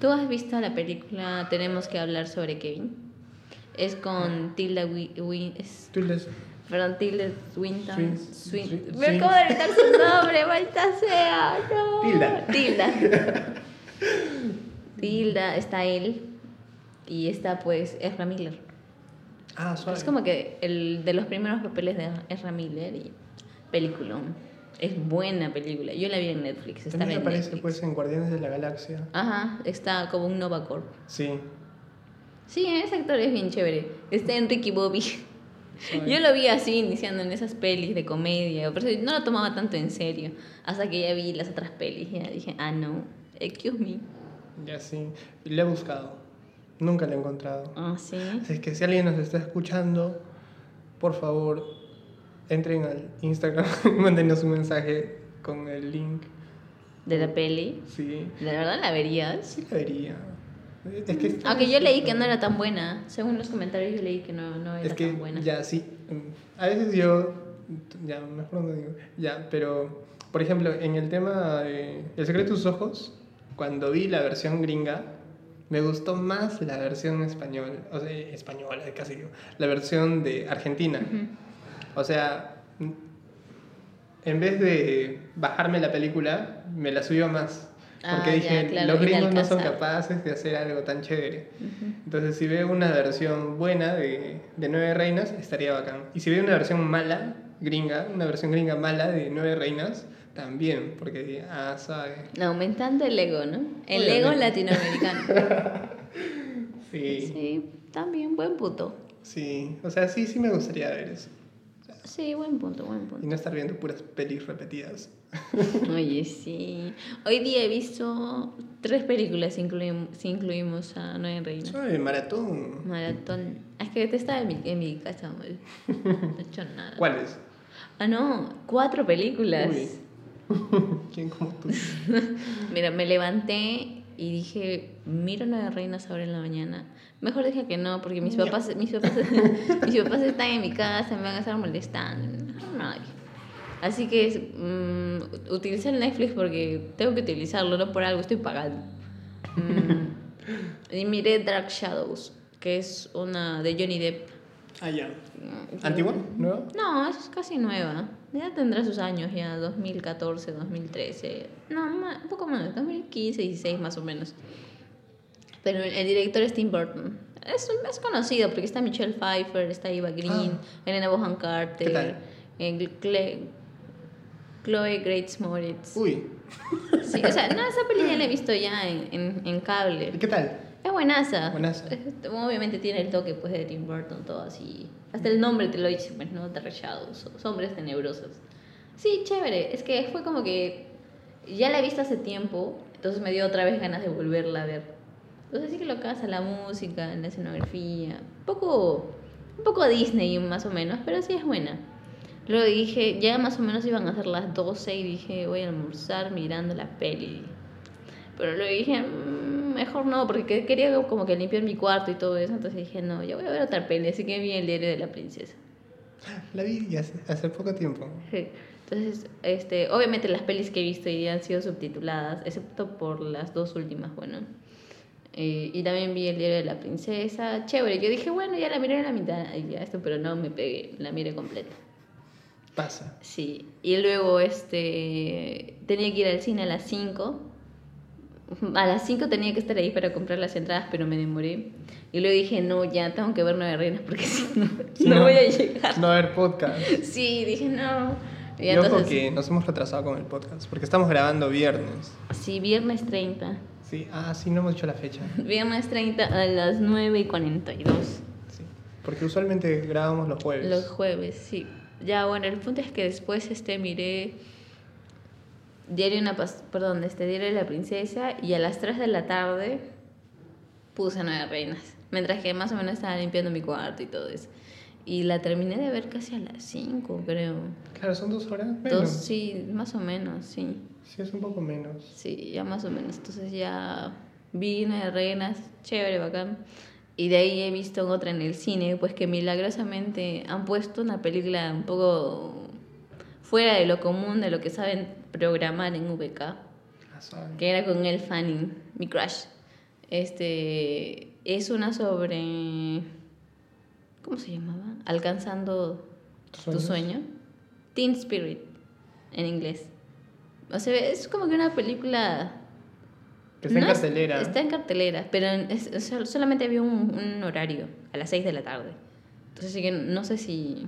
¿Tú has visto la película Tenemos que hablar sobre Kevin? Es con Tilda Wi- Wi- es- Tú les... Perdón, Tilda Swinton. Swin- Swin- Swin- Me acabo de gritar su nombre, maldita sea. No. Tilda. Tilda. Tilda, está él. Y está pues Ezra Miller. Ah, suave. Es como que el de los primeros papeles de Ezra Miller y peliculón. Es buena película. Yo la vi en Netflix. Está También en aparece Netflix. pues en Guardianes de la Galaxia. Ajá, está como un Nova Corp. Sí. Sí, ese actor es bien chévere. Está Enrique Bobby. Soy- Yo lo vi así, iniciando en esas pelis de comedia. Pero no lo tomaba tanto en serio. Hasta que ya vi las otras pelis. Y ya dije, ah, no. Excuse me. Ya sí. Le he buscado. Nunca le he encontrado. Ah, sí. Así es que si alguien nos está escuchando, por favor, entren al Instagram y mándenos un mensaje con el link. De la peli. Sí, ¿De verdad la verías? sí la vería. Es que Aunque yo leí que no era tan buena. Según los comentarios, yo leí que no, no era Es que tan buena. ya sí. mm, A veces yo. Ya, mejor no digo. Ya, pero. Por ejemplo, en el tema de El secreto de tus ojos, cuando vi la versión gringa, me gustó más la versión español, o sea, española, casi digo, la versión de Argentina. O sea, en vez de bajarme la película, me la subió más. Porque Ah, dije, ya, claro, los gringos no son capaces de hacer algo tan chévere. Entonces, si veo una versión buena de, de Nueve Reinas, estaría bacán. Y si veo una versión mala, gringa, una versión gringa mala de Nueve Reinas, también, porque, ah, sabe. Aumentando el ego, ¿no? El Obviamente. ego latinoamericano. Sí, sí, sí, también, buen punto. o sea, sí, sí me gustaría ver eso. Sí, buen punto, buen Y punto. no estar viendo puras pelis repetidas. Oye, sí. Hoy día he visto tres películas si incluimos, si incluimos a Nueve Reinas. Maratón. Maratón. Es que te estaba en mi, en mi casa, amor. No he hecho nada. ¿Cuáles? Ah, no, cuatro películas. Uy. ¿Quién como tú? Mira, me levanté y dije, miro Nueve Reinas ahora en la mañana. Mejor dije que no, porque mis papás, mis papás, mis papás están en mi casa, me van a estar molestando. No. Así que mm, utilicé el Netflix porque tengo que utilizarlo, no por algo, estoy pagando. Mm, y miré Dark Shadows, que es una de Johnny Depp. Ah, ya. ¿Antigua? ¿Nueva? No, es casi nueva. Ya tendrá sus años, ya 2014, 2013. No, un poco más, 2015, 16 más o menos. Pero el, el director es Tim Burton. Es, es conocido porque está Michelle Pfeiffer, está Eva Green, Ah. Elena Bohan Carter, eh, Cle- Chloe Grace Moritz. Uy. Sí, o sea, no, esa peli ya la he visto ya en, en, en cable. ¿Y qué tal? Es buenaza. Buenaza. Es- Obviamente tiene el toque pues, de Tim Burton, todo así. Hasta el nombre te lo dice, pues, ¿no? Dark Shadows, sombras tenebrosas. Sí, chévere. Es que fue como que ya la he visto hace tiempo, entonces me dio otra vez ganas de volverla a ver. Entonces sí que lo casa, la música, la escenografía. Un poco, un poco Disney más o menos, pero sí es buena. Luego dije, ya más o menos iban a ser las 12 y dije, voy a almorzar mirando la peli. Pero luego dije, "Mm, mejor no, porque quería como que limpiar mi cuarto y todo eso. Entonces dije, no, yo voy a ver otra peli. Así que vi el diario de la princesa. La vi hace, hace poco tiempo. Sí. Entonces, este, obviamente las pelis que he visto hoy día han sido subtituladas, excepto por las dos últimas, bueno. Eh, y también vi el diario de la princesa. Chévere. Yo dije, bueno, ya la miré a la mitad y ya esto, pero no me pegué, la miré completa. Pasa. Sí, y luego este tenía que ir al cine a las 5. A las 5 tenía que estar ahí para comprar las entradas, pero me demoré. Y luego dije, no, ya tengo que ver Nueve Reinas porque si no, Si no voy a llegar. No haber podcast. Sí, dije, no. Y ojo entonces, que nos hemos retrasado con el podcast, porque estamos grabando viernes. sí, viernes 30. Sí, ah, sí, no hemos dicho la fecha. Viernes 30 a las 9 y 42. Sí. Porque usualmente grabamos los jueves. Los jueves, sí. Ya, bueno, el punto es que después este, miré Diario una perdón, este Diario de la Princesa y a las 3 de la tarde puse Nueve Reinas. Mientras que más o menos estaba limpiando mi cuarto y todo eso. Y la terminé de ver casi a las 5, creo. Claro, son dos horas. Bueno, Dos, sí, más o menos, sí. sí, es un poco menos. Sí, ya más o menos. Entonces ya vi Nueve Reinas, chévere, bacán. Y de ahí he visto otra en el cine, pues que milagrosamente han puesto una película un poco fuera de lo común, de lo que saben programar en VK, que era con El Fanning, mi crush. Este, es una sobre... ¿Cómo se llamaba? Alcanzando ¿Tus tu sueños? sueño. Teen Spirit, en inglés. O sea, es como que una película Que está en no es- cartelera. Está en cartelera, pero es- solamente había un, un horario a las 6 de la tarde. Entonces sí que no sé si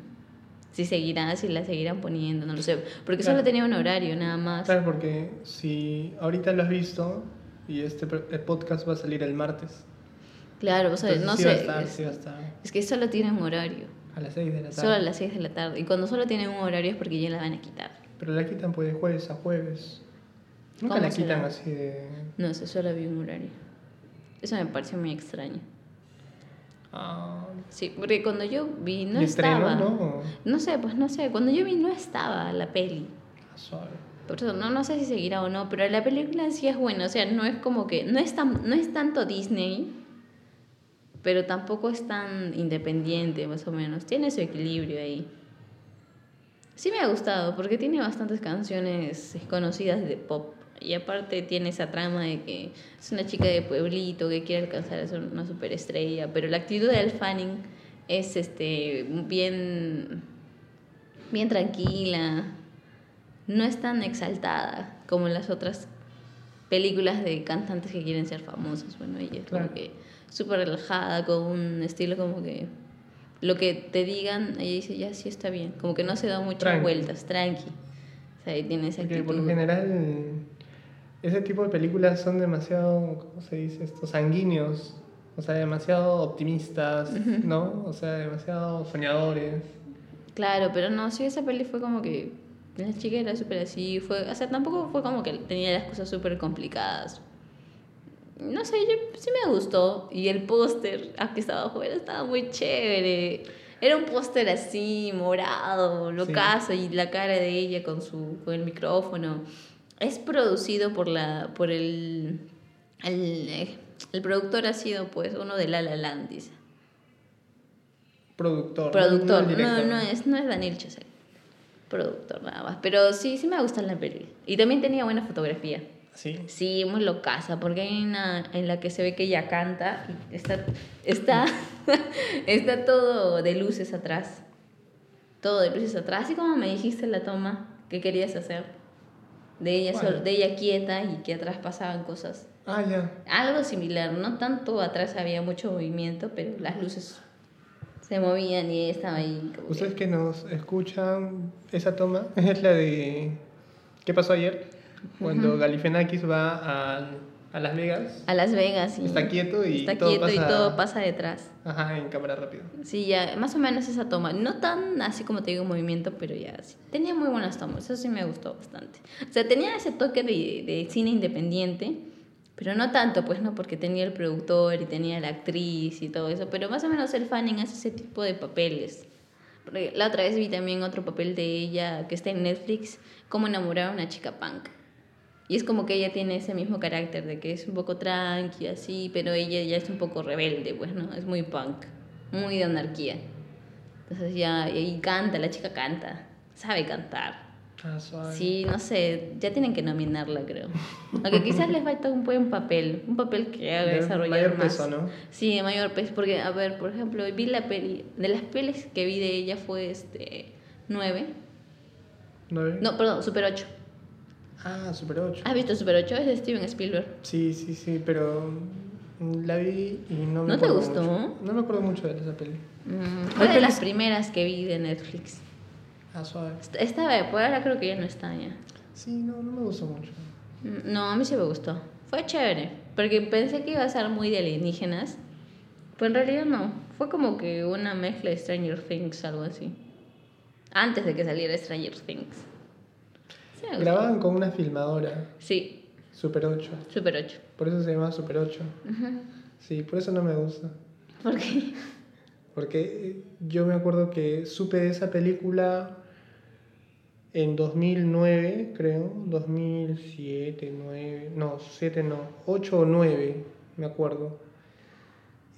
Si seguirá, si la seguirán poniendo, no lo sé. Porque Claro. solo tenía un horario nada más. Claro, porque si ahorita lo has visto y este podcast va a salir el martes. Claro, o sea, Entonces no sí sé. Va a estar, es, sí va a estar es que solo tiene un horario. a las 6 de la tarde. Solo a las 6 de la tarde. Y cuando solo tiene un horario es porque ya la van a quitar. Pero la quitan pues de jueves a jueves. Nunca ¿Cómo la quitan será? así de. No sé, solo vi un horario. Eso me pareció muy extraño. Ah, Sí, porque cuando yo vi no estreno, estaba. ¿no? No sé, pues no sé. Cuando yo vi no estaba la peli. Ah. Por eso no, no sé si seguirá o no, pero la película sí es buena. O sea, no es como que. No es, tan, no es tanto Disney, pero tampoco es tan independiente, más o menos. Tiene su equilibrio ahí. Sí me ha gustado, porque tiene bastantes canciones conocidas de pop. Y aparte tiene esa trama de que es una chica de pueblito que quiere alcanzar a ser una superestrella. Pero la actitud de Al Fanning es este, bien, bien tranquila. No es tan exaltada como en las otras películas de cantantes que quieren ser famosos. Bueno, ella es Claro. como que súper relajada, con un estilo como que lo que te digan, ella dice, ya sí está bien. Como que no se da muchas Tranqui. vueltas, tranqui. O sea, tiene esa Porque actitud. por lo general, ese tipo de películas son demasiado, ¿cómo se dice esto? Sanguíneos. O sea, demasiado optimistas, ¿no? O sea, demasiado soñadores. Claro, pero no, sí, esa peli fue como que la chica era súper así, fue, o sea, tampoco fue como que tenía las cosas súper complicadas. No sé, yo, sí me gustó. Y el póster, aquí estaba afuera, estaba muy chévere. Era un póster así, morado, locazo, y la cara de ella con, su, con el micrófono. Es producido por, la, por el, el... eh, El productor ha sido, pues, uno de La La Land, dice. Productor. Productor, no, no, es, no es Daniel Chazelle. Productor nada más. Pero sí, sí me gusta la peli. Y también tenía buena fotografía. Sí. Sí, muy locaza, porque hay una en la que se ve que ella canta y está, está, está todo de luces atrás. Todo de luces atrás. Así como me dijiste la toma que querías hacer. De ella, sol- de ella quieta y que atrás pasaban cosas. Ah, ya. Algo similar, no tanto atrás había mucho movimiento, pero las luces se movían y ella estaba ahí. como Ustedes que nos escuchan, esa toma es la de. ¿Qué pasó ayer? Cuando Galifianakis va a, a Las Vegas. A Las Vegas y Está quieto y está todo quieto y pasa- todo pasa detrás. Ajá, en cámara rápida. Sí, ya, más o menos esa toma. No tan así como te digo movimiento, pero ya sí. Tenía muy buenas tomas, eso sí me gustó bastante. O sea, tenía ese toque de, de cine independiente, pero no tanto, pues no, porque tenía el productor y tenía la actriz y todo eso, pero más o menos el Fanning hace ese tipo de papeles. La otra vez vi también otro papel de ella que está en Netflix, Cómo enamorar a una chica punk. Y es como que ella tiene ese mismo carácter de que es un poco tranqui, así, pero ella ya es un poco rebelde, pues, ¿no? Es muy punk, muy de anarquía. Entonces ya, y canta, la chica canta, sabe cantar. Ah. Sí, no sé, ya tienen que nominarla, creo. Aunque quizás les falta un buen papel, un papel que haga De desarrollar mayor más. peso, ¿no? Sí, de mayor peso, porque, a ver, por ejemplo, vi la peli, de las pelis que vi de ella fue, este, 9. ¿Nueve? No, perdón, Super 8. Ah, Super 8. ¿Has visto Super 8? Es de Steven Spielberg. Sí, sí, sí, pero la vi y no me ¿No te acuerdo gustó? mucho. No me acuerdo mucho de esa peli. Mm, fue de las primeras que vi de Netflix. Ah, suave. Estaba, por ahora creo que ya no está ya. Sí, no, no me gustó mucho. Mm, No, a mí sí me gustó. Fue chévere, porque pensé que iba a ser muy de alienígenas, pero en realidad no. Fue como que una mezcla de Stranger Things, algo así. Antes de que saliera Stranger Things. Sí. Grababan con una filmadora, Sí, Super 8. Super 8. Por eso se llama Super 8. Ujú. Sí, por eso no me gusta. ¿Por qué? Porque eh, yo me acuerdo que supe de esa película en 2009, creo. 2007, 9. No, 7 no. 8 o 9, me acuerdo.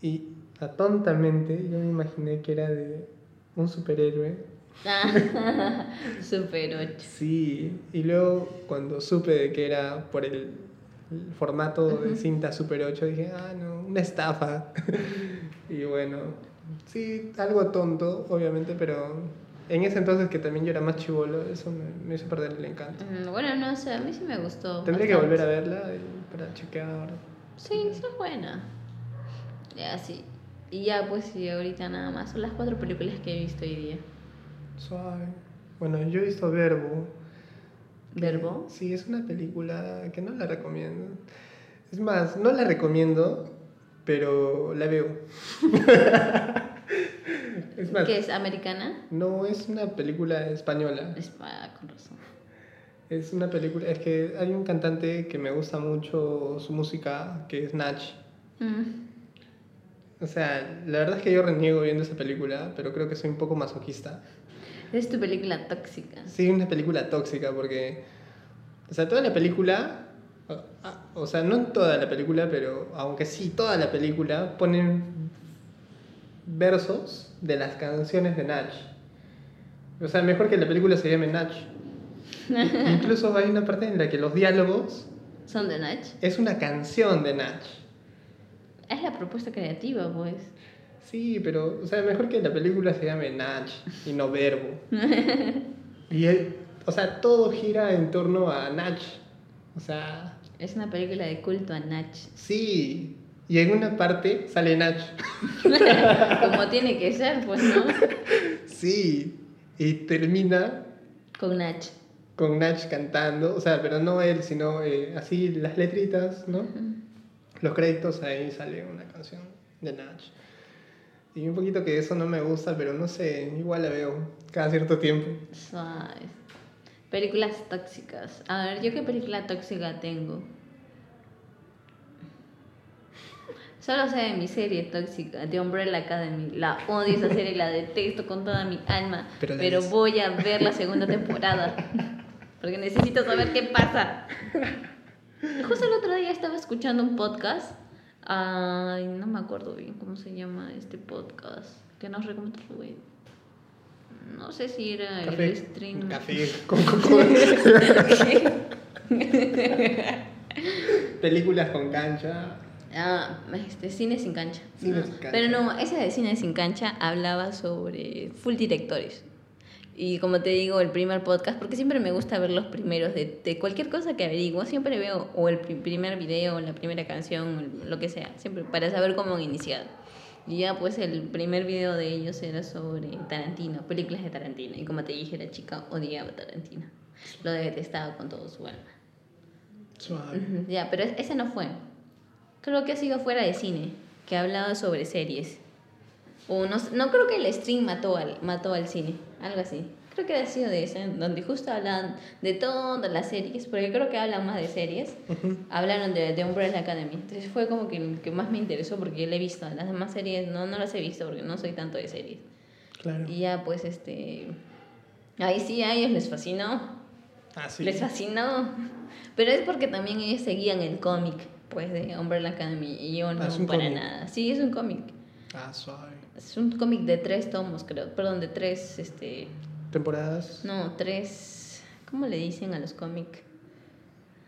Y tontamente yo me imaginé que era de un superhéroe. Ah, Super 8. Sí, y luego cuando supe de que era por el, formato de cinta Super 8, dije, ah, no, una estafa. y bueno, sí, algo tonto, obviamente, pero en ese entonces que también yo era más chivolo, eso me, me hizo perder el encanto. Mm, Bueno, no sé, a mí sí me gustó. Tendría que volver a verla y- para chequear. Sí, sí es buena. Ya, sí. Y ya, pues, sí, ahorita nada más. Son las cuatro películas que he visto hoy día. Suave. Bueno, yo he visto Verbo. ¿Verbo? Sí, es una película que no la recomiendo. Es más, no la recomiendo, pero la veo. es más, ¿Que es americana? no es una película española. Es ah, con razón. Es una película, es que hay un cantante que me gusta mucho su música, que es Nach. Mm. O sea, la verdad es que yo reniego viendo esa película, pero creo que soy un poco masoquista. Es tu película tóxica. Sí, una película tóxica porque, o sea, toda la película, o, sea, no toda la película, pero aunque sí toda la película, ponen versos de las canciones de Nach. O sea, mejor que la película se llame Nach. Incluso hay una parte en la que los diálogos ¿Son de Nach? es una canción de Nach. Es la propuesta creativa, pues. Sí, pero, o sea, mejor que la película se llame Nach y no Verbo. y, él- o sea, todo gira en torno a Nach. O sea, Es una película de culto a Nach. sí. Y en una parte sale Nach. Como tiene que ser, pues, ¿no? Sí. Y termina Con Nach. con Nach cantando. O sea, pero no él, sino eh, así las letritas, ¿no? Los créditos, ahí sale una canción de Nach. Y un poquito que eso no me gusta, pero no sé, igual la veo cada cierto tiempo. Suave. Películas tóxicas. A ver, ¿yo qué película tóxica tengo? Solo sé de mi serie tóxica, de Umbrella Academy. La odio esa serie, la detesto con toda mi alma. Pero voy a ver la segunda temporada. Porque necesito saber qué pasa. Justo el otro día estaba escuchando un podcast. Ay, no me acuerdo bien cómo se llama este podcast. Que nos recomendó Rubén. No sé si era Café. el stream. Café con coco. Películas con cancha. Ah, este, cine sin cancha. Cine No, sin cancha. Pero no, esa de cine sin cancha hablaba sobre full directores. Y como te digo, el primer podcast, porque siempre me gusta ver los primeros de, de cualquier cosa que averiguo, siempre veo o el pri- primer video, o la primera canción, lo que sea, siempre para saber cómo han iniciado. Y ya pues el primer video de ellos era sobre Tarantino, películas de Tarantino. Y como te dije, la chica odiaba a Tarantino. Lo detestaba con todo su alma. Suave. Ya, pero es- ese no fue. Creo que ha sido fuera de cine, que hablaba sobre series. O no, no creo que el stream mató al, mató al cine, algo así. Creo que ha sido de en donde justo hablan de todas las series, porque creo que hablan más de series. Hablaron de, de Umbrella Academy. Entonces fue como que el que más me interesó porque yo la he visto. Las demás series no, no las he visto porque no soy tanto de series. Claro. Y ya pues este... Ahí sí a ellos les fascinó. Ah, sí. Les fascinó. Pero es porque también ellos seguían el cómic, pues, de Umbrella Academy. Y yo no, Ah, para cómic. nada. Sí, es un cómic. Ah, suave. Es un cómic de tres tomos, creo. Perdón, de tres, este... Temporadas. No, tres... ¿Cómo le dicen a los cómics?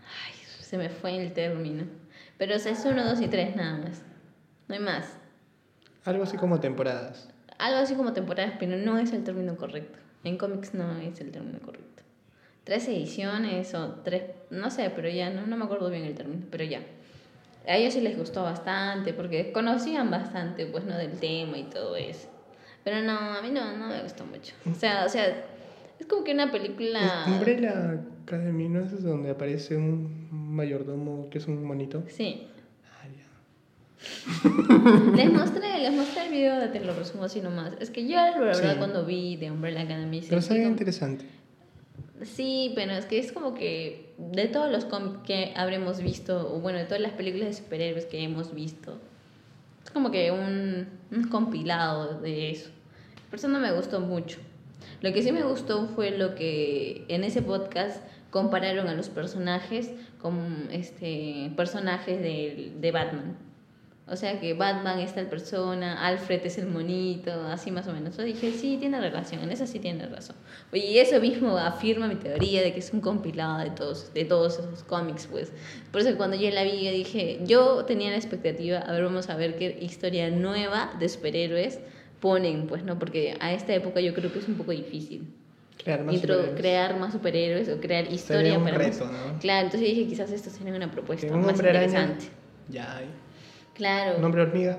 Ay, se me fue el término. Pero o sea, es uno, dos y tres nada más. No hay más. Algo así como temporadas. Algo así como temporadas, pero no es el término correcto. En cómics no es el término correcto. Tres ediciones o tres, no sé, pero ya no, no me acuerdo bien el término, pero ya. A ellos sí les gustó bastante porque conocían bastante, pues, ¿no? Del tema y todo eso. Pero no, a mí no, no me gustó mucho. O sea, o sea, es como que una película... Es Umbrella Academy, ¿no es donde aparece un mayordomo que es un monito? Sí. Ah, ya. Les mostré, les mostré el video, te lo resumo así nomás. Es que yo, la verdad, Sí. cuando vi de Umbrella Academy... Pero sentí se ve como- interesante. Sí, pero es que es como que de todos los cómics que habremos visto, o bueno, de todas las películas de superhéroes que hemos visto, es como que un, un compilado de eso. Por eso no me gustó mucho. Lo que sí me gustó fue lo que en ese podcast compararon a los personajes con este, personajes de, de Batman. O sea que Batman es tal persona, Alfred es el monito, así más o menos. Yo dije, sí, tiene relación, en eso sí tiene razón. Y eso mismo afirma mi teoría de que es un compilado de todos, de todos esos cómics, pues. Por eso cuando yo la vi, yo dije, yo tenía la expectativa, a ver, vamos a ver qué historia nueva de superhéroes ponen, pues, ¿no? Porque a esta época yo creo que es un poco difícil. Crear más superhéroes. crear más superhéroes o crear historia Sería un para más- reto, ¿no? Claro, entonces dije, quizás esto sería una propuesta más hombre araña. interesante. Ya hay. Claro. Un hombre hormiga.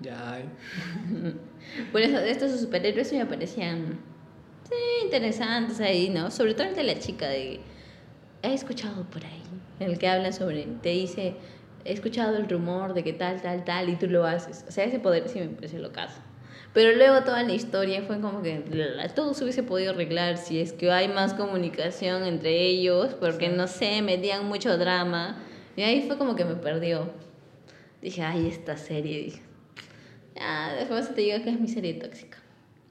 Ya hay. Por eso, de estos superhéroes me parecían Sí, interesantes ahí, ¿no? Sobre todo el de la chica de... He escuchado por ahí, en el que habla sobre... Te dice, he escuchado el rumor de que tal, tal, tal, y tú lo haces. O sea, ese poder sí me parece lo caso. Pero luego toda la historia fue como que todo se hubiese podido arreglar si es que hay más comunicación entre ellos, porque no sé, metían mucho drama. Y ahí fue como que me perdió. Dije, ay, esta serie. Dije, ah, después te digo que es mi serie tóxica.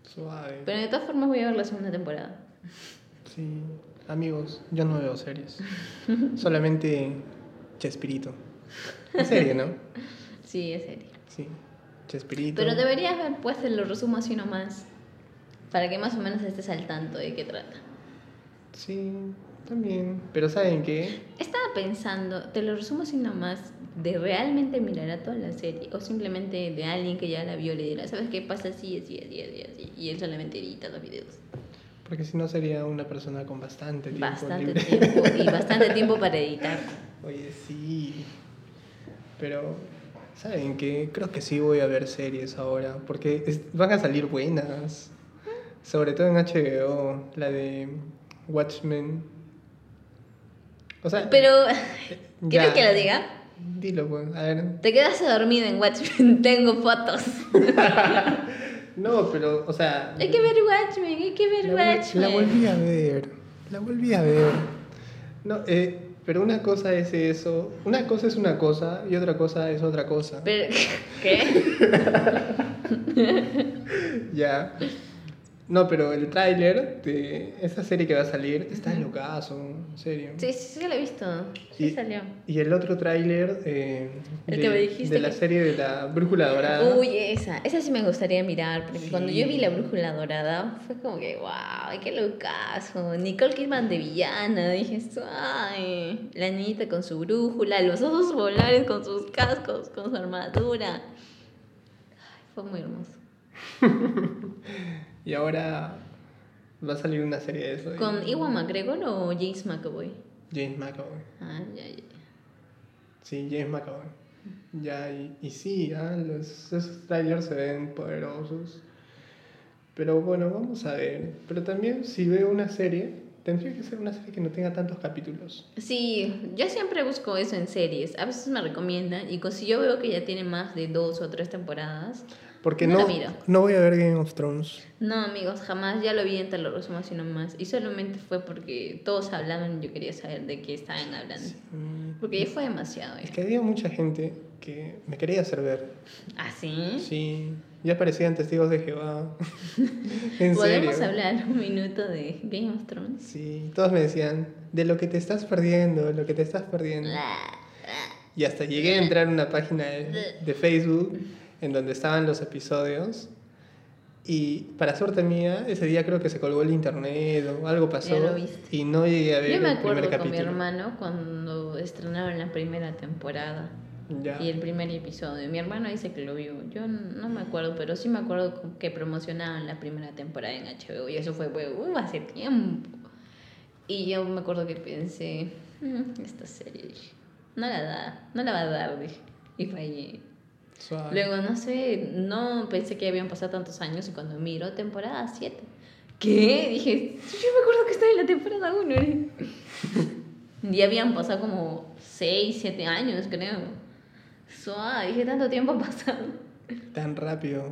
Suave. Pero de todas formas voy a ver la segunda temporada. Sí. Amigos, yo no veo series. Solamente Chespirito. En serio, ¿no? Sí, es serie. Sí. Chespirito. Pero deberías ver, pues, te lo resumo así nomás. Para que más o menos estés al tanto de qué trata. Sí, también. Pero ¿saben qué? Estaba pensando, te lo resumo así nomás, de realmente mirar a toda la serie o simplemente de alguien que ya la vio le dirá, ¿sabes qué pasa así, así, así, así, así? Y él solamente edita los videos. Porque si no sería una persona con bastante tiempo Bastante libre. tiempo y bastante tiempo para editar. Oye, sí. Pero, ¿saben qué? Creo que sí voy a ver series ahora. Porque es- van a salir buenas. Sobre todo en HBO. La de Watchmen. O sea. Pero, ya. ¿quieres que lo diga? Dilo, pues. A ver. Te quedaste dormido en Watchmen, tengo fotos. No, pero, o sea. Hay que ver Watchmen, hay que ver La, Watchmen. la volví a ver. La volví a ver. No, eh, pero una cosa es eso. Una cosa es una cosa y otra cosa es otra cosa. Pero, ¿Qué? Ya. No, pero el tráiler de esa serie que va a salir está locazo, en serio. Sí, sí, sí lo he visto. Sí Y- salió. Y el otro tráiler eh, de, de la que- serie de la Brújula Dorada. Uy, esa, esa sí me gustaría mirar, porque Sí. cuando yo vi la brújula dorada fue como que, wow, qué locazo. Nicole Kidman de villana, dije, ay, la niñita con su brújula, los osos polares con sus cascos, con su armadura. Ay, fue muy hermoso. Y ahora va a salir una serie de eso. de ¿Con Iwan McGregor o James McAvoy? James McAvoy. Ah, ya, ya. Sí, James McAvoy. Ya, y, y sí, ah, los, esos trailers se ven poderosos. Pero bueno, vamos a ver. Pero también si veo una serie, tendría que ser una serie que no tenga tantos capítulos. Sí, yo siempre busco eso en series. A veces me recomiendan y si yo veo que ya tiene más de dos o tres temporadas, Porque No no, no voy a ver Game of Thrones. No, amigos, jamás. Ya lo vi en Te lo resumo así nomás. Y solamente fue porque todos hablaban y yo quería saber de qué estaban hablando. Mm, Porque ya fue demasiado. Es ya. que había mucha gente que me quería hacer ver. ¿Ah, sí? Sí, ya aparecían testigos de Jehová. en ¿Podemos serio. hablar un minuto de Game of Thrones? Sí, todos me decían, de lo que te estás perdiendo, lo que te estás perdiendo. Y hasta llegué a entrar a una página de, de Facebook en donde estaban los episodios. Y para suerte mía, ese día creo que se colgó el internet o algo pasó. Ya lo viste. Y no llegué a ver Yo me el primer acuerdo con mi capítulo. hermano cuando estrenaron la primera temporada Ya. y el primer episodio. Mi hermano dice que lo vio. Yo no me acuerdo, pero sí me acuerdo que promocionaban la primera temporada en HBO y eso fue uh, hace tiempo. Y yo me acuerdo que pensé, "Mm, esta serie, no la da, no la va a dar, dije. Y fallé. Suave. Luego, no sé, no pensé que habían pasado tantos años y cuando miro temporada 7. ¿Qué? Dije, "Sí, yo me acuerdo que estaba en la temporada 1. y habían pasado como 6, 7 años, creo. Suave, dije, tanto tiempo ha pasado. Tan rápido.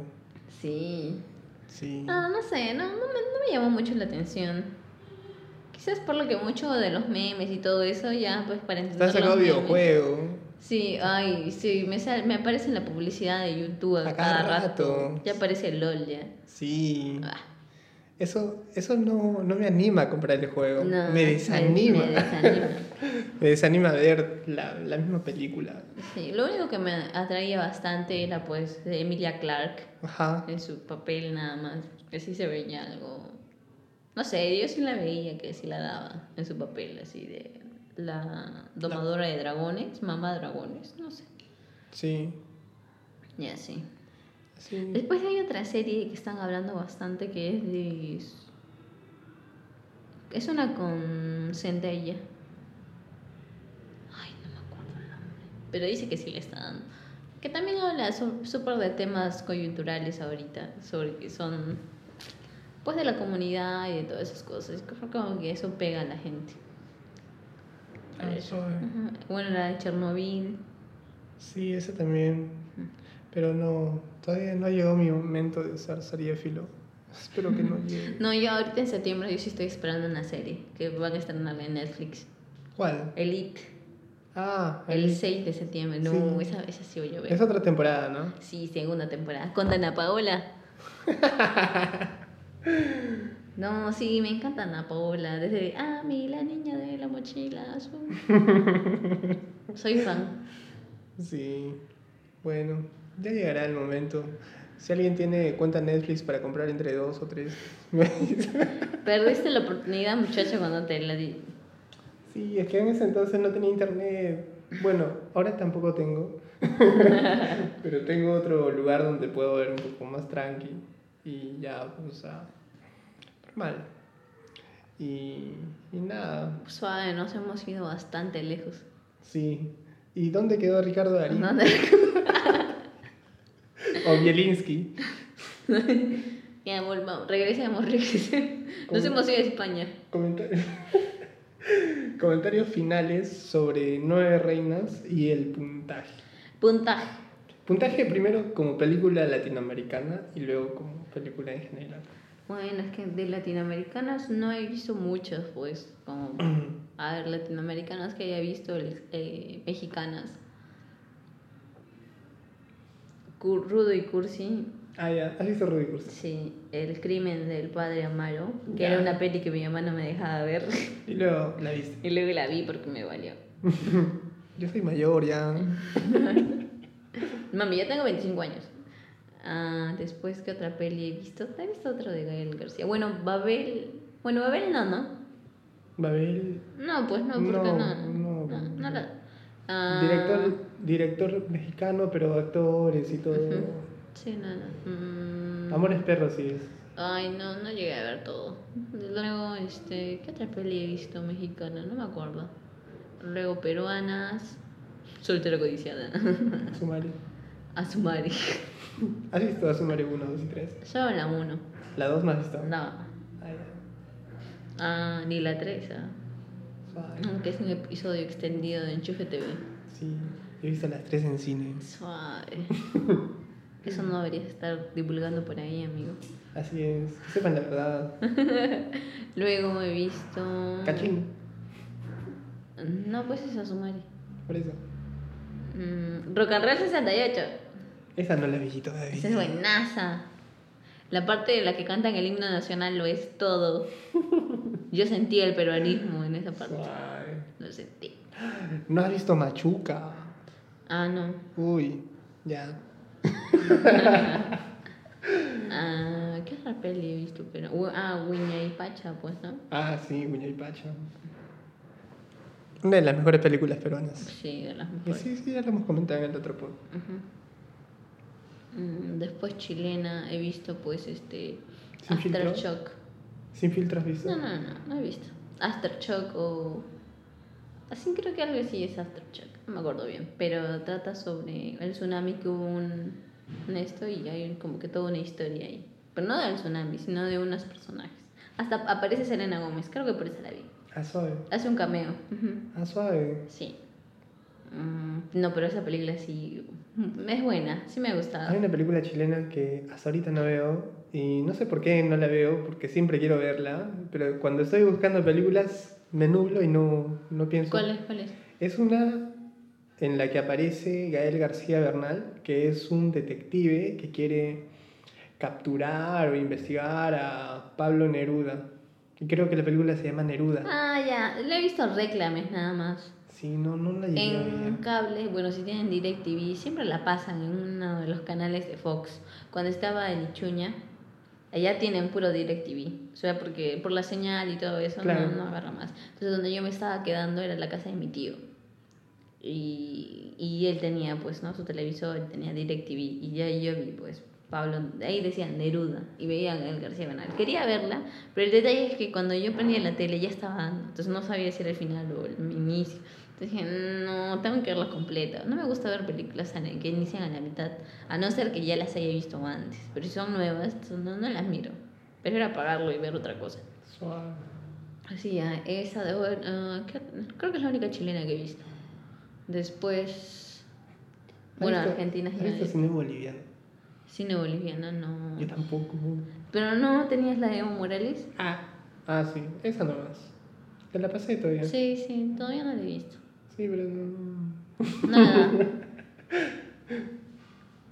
Sí. Sí. No, no sé, no, no, me, no me llamó mucho la atención. Quizás por lo que mucho de los memes y todo eso, ya pues para entender Está sacado videojuego. Sí, ay, sí, me, sal- me aparece en la publicidad de YouTube a, A cada, cada rato. rato. Ya aparece el LOL ya. Sí. Ah, Eso, eso no, no me anima a comprar el juego. no, me desanima. Me, desanima. Me desanima ver la, la misma película. Sí, lo único que me atraía bastante era pues de Emilia Clarke Ajá. en su papel nada más. Que sí se veía algo. No sé, yo sí la veía que sí la daba en su papel así de la domadora de dragones, mamá dragones, no sé. Sí. Ya sí. Sí. Después hay otra serie que están hablando bastante que es de... Es una con Zendaya. Ay, no me acuerdo el nombre. Pero dice que sí le está dando. Que también habla súper de temas coyunturales ahorita. Sobre que son... pues de la comunidad y de todas esas cosas. Creo que eso pega a la gente. Ah, suave. Ajá. Bueno, la de Chernobyl. Sí, ese también. Pero no, todavía no ha llegado mi momento de usar seriéfilo. Espero que no llegue. No, yo ahorita en septiembre yo sí estoy esperando una serie que van a estrenarla en Netflix. ¿Cuál? Elite. Ah, El ahí. 6 de septiembre. No, Sí. esa, esa sí voy a ver. Es otra temporada, ¿no? Sí, segunda temporada. Con Dana Paola. No, sí, me encanta Ana Paola. Desde, ah, mi, la niña de la mochila azul. Soy fan. Sí. Bueno, ya llegará el momento. Si alguien tiene cuenta Netflix para comprar entre dos o tres. Perdiste la oportunidad, muchacho, cuando te la di. sí, es que en ese entonces no tenía internet. Bueno, ahora tampoco tengo. Pero tengo otro lugar donde puedo ver un poco más tranqui. Y ya, pues, o sea, normal. Y, y nada, Suave, nos hemos ido bastante lejos. sí. ¿Y dónde quedó Ricardo Darín? ¿No? O Bielinski. ya, volvamos. Regresemos, regresemos. Nos hemos ido a España. Comentarios finales sobre Nueve Reinas y el puntaje. Puntaje. Puntaje primero como película latinoamericana y luego como película en general. Bueno, es que de latinoamericanas no he visto muchos, pues, como, a ver, latinoamericanas que haya visto, eh, mexicanas. Rudo y Cursi, Ah, ya, ¿has visto Rudy Cursi? sí, El crimen del padre Amaro, que Ya. era una peli que mi mamá no me dejaba ver, Y luego la viste. y luego la vi porque me valió. Yo soy mayor ya. Mami, ya tengo 25 años. Ah, después, ¿qué otra peli he visto? He visto otro de Gael García. Bueno, Babel, bueno, Babel no, ¿no? Babel, No, pues no, porque No, no. no, No, no, no. la. Ah, director, director mexicano, pero actores y todo. Sí, no, no. Mm, Amores perros sí es. Ay, no, no llegué a ver todo. Luego, este, ¿qué otra peli he visto mexicana? No me acuerdo. Luego peruanas. Soltera codiciada. Sumari. Azumari. ¿Has visto a Sumari 1, 2 y 3? Solo la 1. La 2 no has visto. No. Ah. Ah, ni la 3. Ah. Suave. Aunque es un episodio extendido de Enchufe TV. Sí, he visto las 3 en cine. Suave. Eso no deberías estar divulgando por ahí, amigo. Así es, que sepan la verdad. Luego he visto. Cachín, No, pues es Azumari. por eso. Mm, Rock and Roll 68. Esa no la vi todavía. Esa es buenaza. La parte de la que cantan el himno nacional lo es todo. Yo sentí el peruanismo en esa parte. Lo sentí. ¿No has visto Machuca? Ah, no. Uy, ya. Ah, ¿Qué otra peli he visto? Pero, Hu- ah, Wiña y Pacha, pues, ¿no? Ah, sí, Guña y Pacha. Una de las mejores películas peruanas. Sí, de las mejores. sí, sí, ya lo hemos comentado en el otro. Ujú. Mm, Después chilena he visto pues este ¿Sin? Aftershock. ¿Sin filtro has visto? No, no, no, no he visto. Aftershock o así creo que algo así es Aftershock, no me acuerdo bien, pero trata sobre el tsunami que hubo un, un esto y hay como que toda una historia ahí. Pero no del tsunami, sino de unos personajes. Hasta aparece Selena Gómez, creo que por eso la vi. Ah, suave. Hace un cameo. Ah, suave. Sí. Mm, no, pero esa película sí mm, es buena, sí me ha gustado. Hay una película chilena que hasta ahorita no veo y no sé por qué no la veo, porque siempre quiero verla, pero cuando estoy buscando películas me nublo y no, no pienso. ¿Cuál es? ¿Cuál es? Es una en la que aparece Gael García Bernal, que es un detective que quiere capturar o investigar a Pablo Neruda. Y creo que la película se llama Neruda. Ah, ya, le he visto reclames nada más. Sí, no, no la llegué En cable, bueno, si tienen DirecTV, siempre la pasan en uno de los canales de Fox. Cuando estaba en Ichuña, allá tienen puro DirecTV. O sea, porque por la señal y todo eso Claro. no, no agarra más. Entonces, donde yo me estaba quedando era la casa de mi tío. Y, y él tenía, pues, ¿no? Su televisor, tenía DirecTV. Y ya yo vi, pues, Pablo, ahí decían Neruda. Y veían el García Bernal. Quería verla, pero el detalle es que cuando yo prendía la tele ya estaba dando. Entonces no sabía si era el final o el inicio. Dije, no, tengo que verla completa. No me gusta ver películas que inician a la mitad, a no ser que ya las haya visto antes. Pero si son nuevas, no, no las miro. Pero era apagarlo y ver otra cosa. Suave. Así, ah, esa de ¿qué- creo que es la única chilena que he visto. Después, bueno, ¿Has visto- Argentina ¿Has ya visto es- cine boliviano? cine boliviano, no. Yo tampoco. Pero no tenías la de Evo Morales. Ah, ah, sí, esa nomás. Te la pasé todavía. Sí, sí, todavía no la he visto. Sí, pero no. Nada.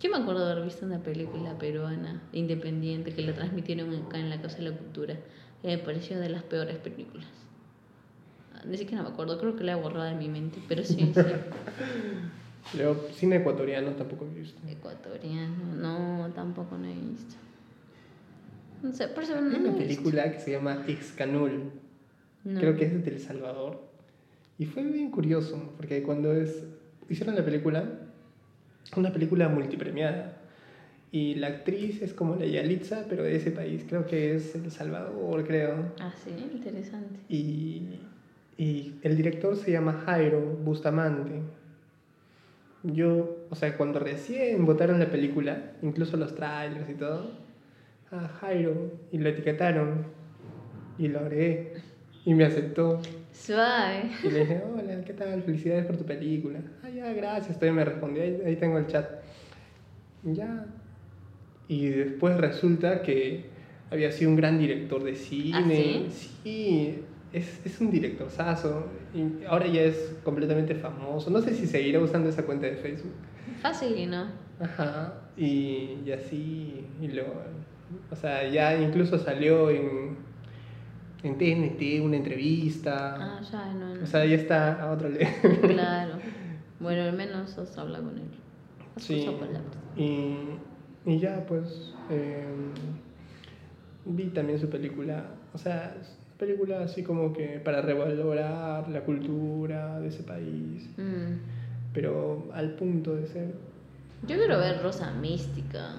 Yo me acuerdo de haber visto una película peruana independiente que la transmitieron acá en la Casa de la Cultura. Y me pareció de las peores películas. Ni siquiera me acuerdo, creo que la he borrado de mi mente, pero sí, sí. Luego, cine ecuatoriano tampoco he visto. Ecuatoriano, no, tampoco no he visto. No sé, por eso no, Hay no una visto. película que se llama Excanul. No. Creo que es de El Salvador. Y fue bien curioso, porque cuando es, hicieron la película, una película multipremiada. Y la actriz es como la Yalitza, pero de ese país. Creo que es El Salvador, creo. Ah, sí, interesante. Y, y el director se llama Jairo Bustamante. Yo, o sea, cuando recién votaron la película, incluso los trailers y todo, a Jairo y lo etiquetaron y lo agregué y me aceptó. Suave. Y le dije, hola, ¿qué tal? Felicidades por tu película. Ah, ya, gracias. Todavía me respondió, ahí, ahí tengo el chat. Ya. Y después resulta que había sido un gran director de cine. sí? es, es un directorzazo. Y ahora ya es completamente famoso. No sé si seguirá usando esa cuenta de Facebook. Fácil no. Ajá. Y, y así. Y lo, o sea, ya incluso salió en, en TNT una entrevista. Ah, ya, no, no. O sea, ya está a otro nivel. Claro. Bueno, al menos has hablado con él. Sí. Y, y ya, pues. eh, vi también su película. O sea, película así como que para revalorar la cultura de ese país. Mm. Pero al punto de ser. Yo quiero ver Rosa Mística.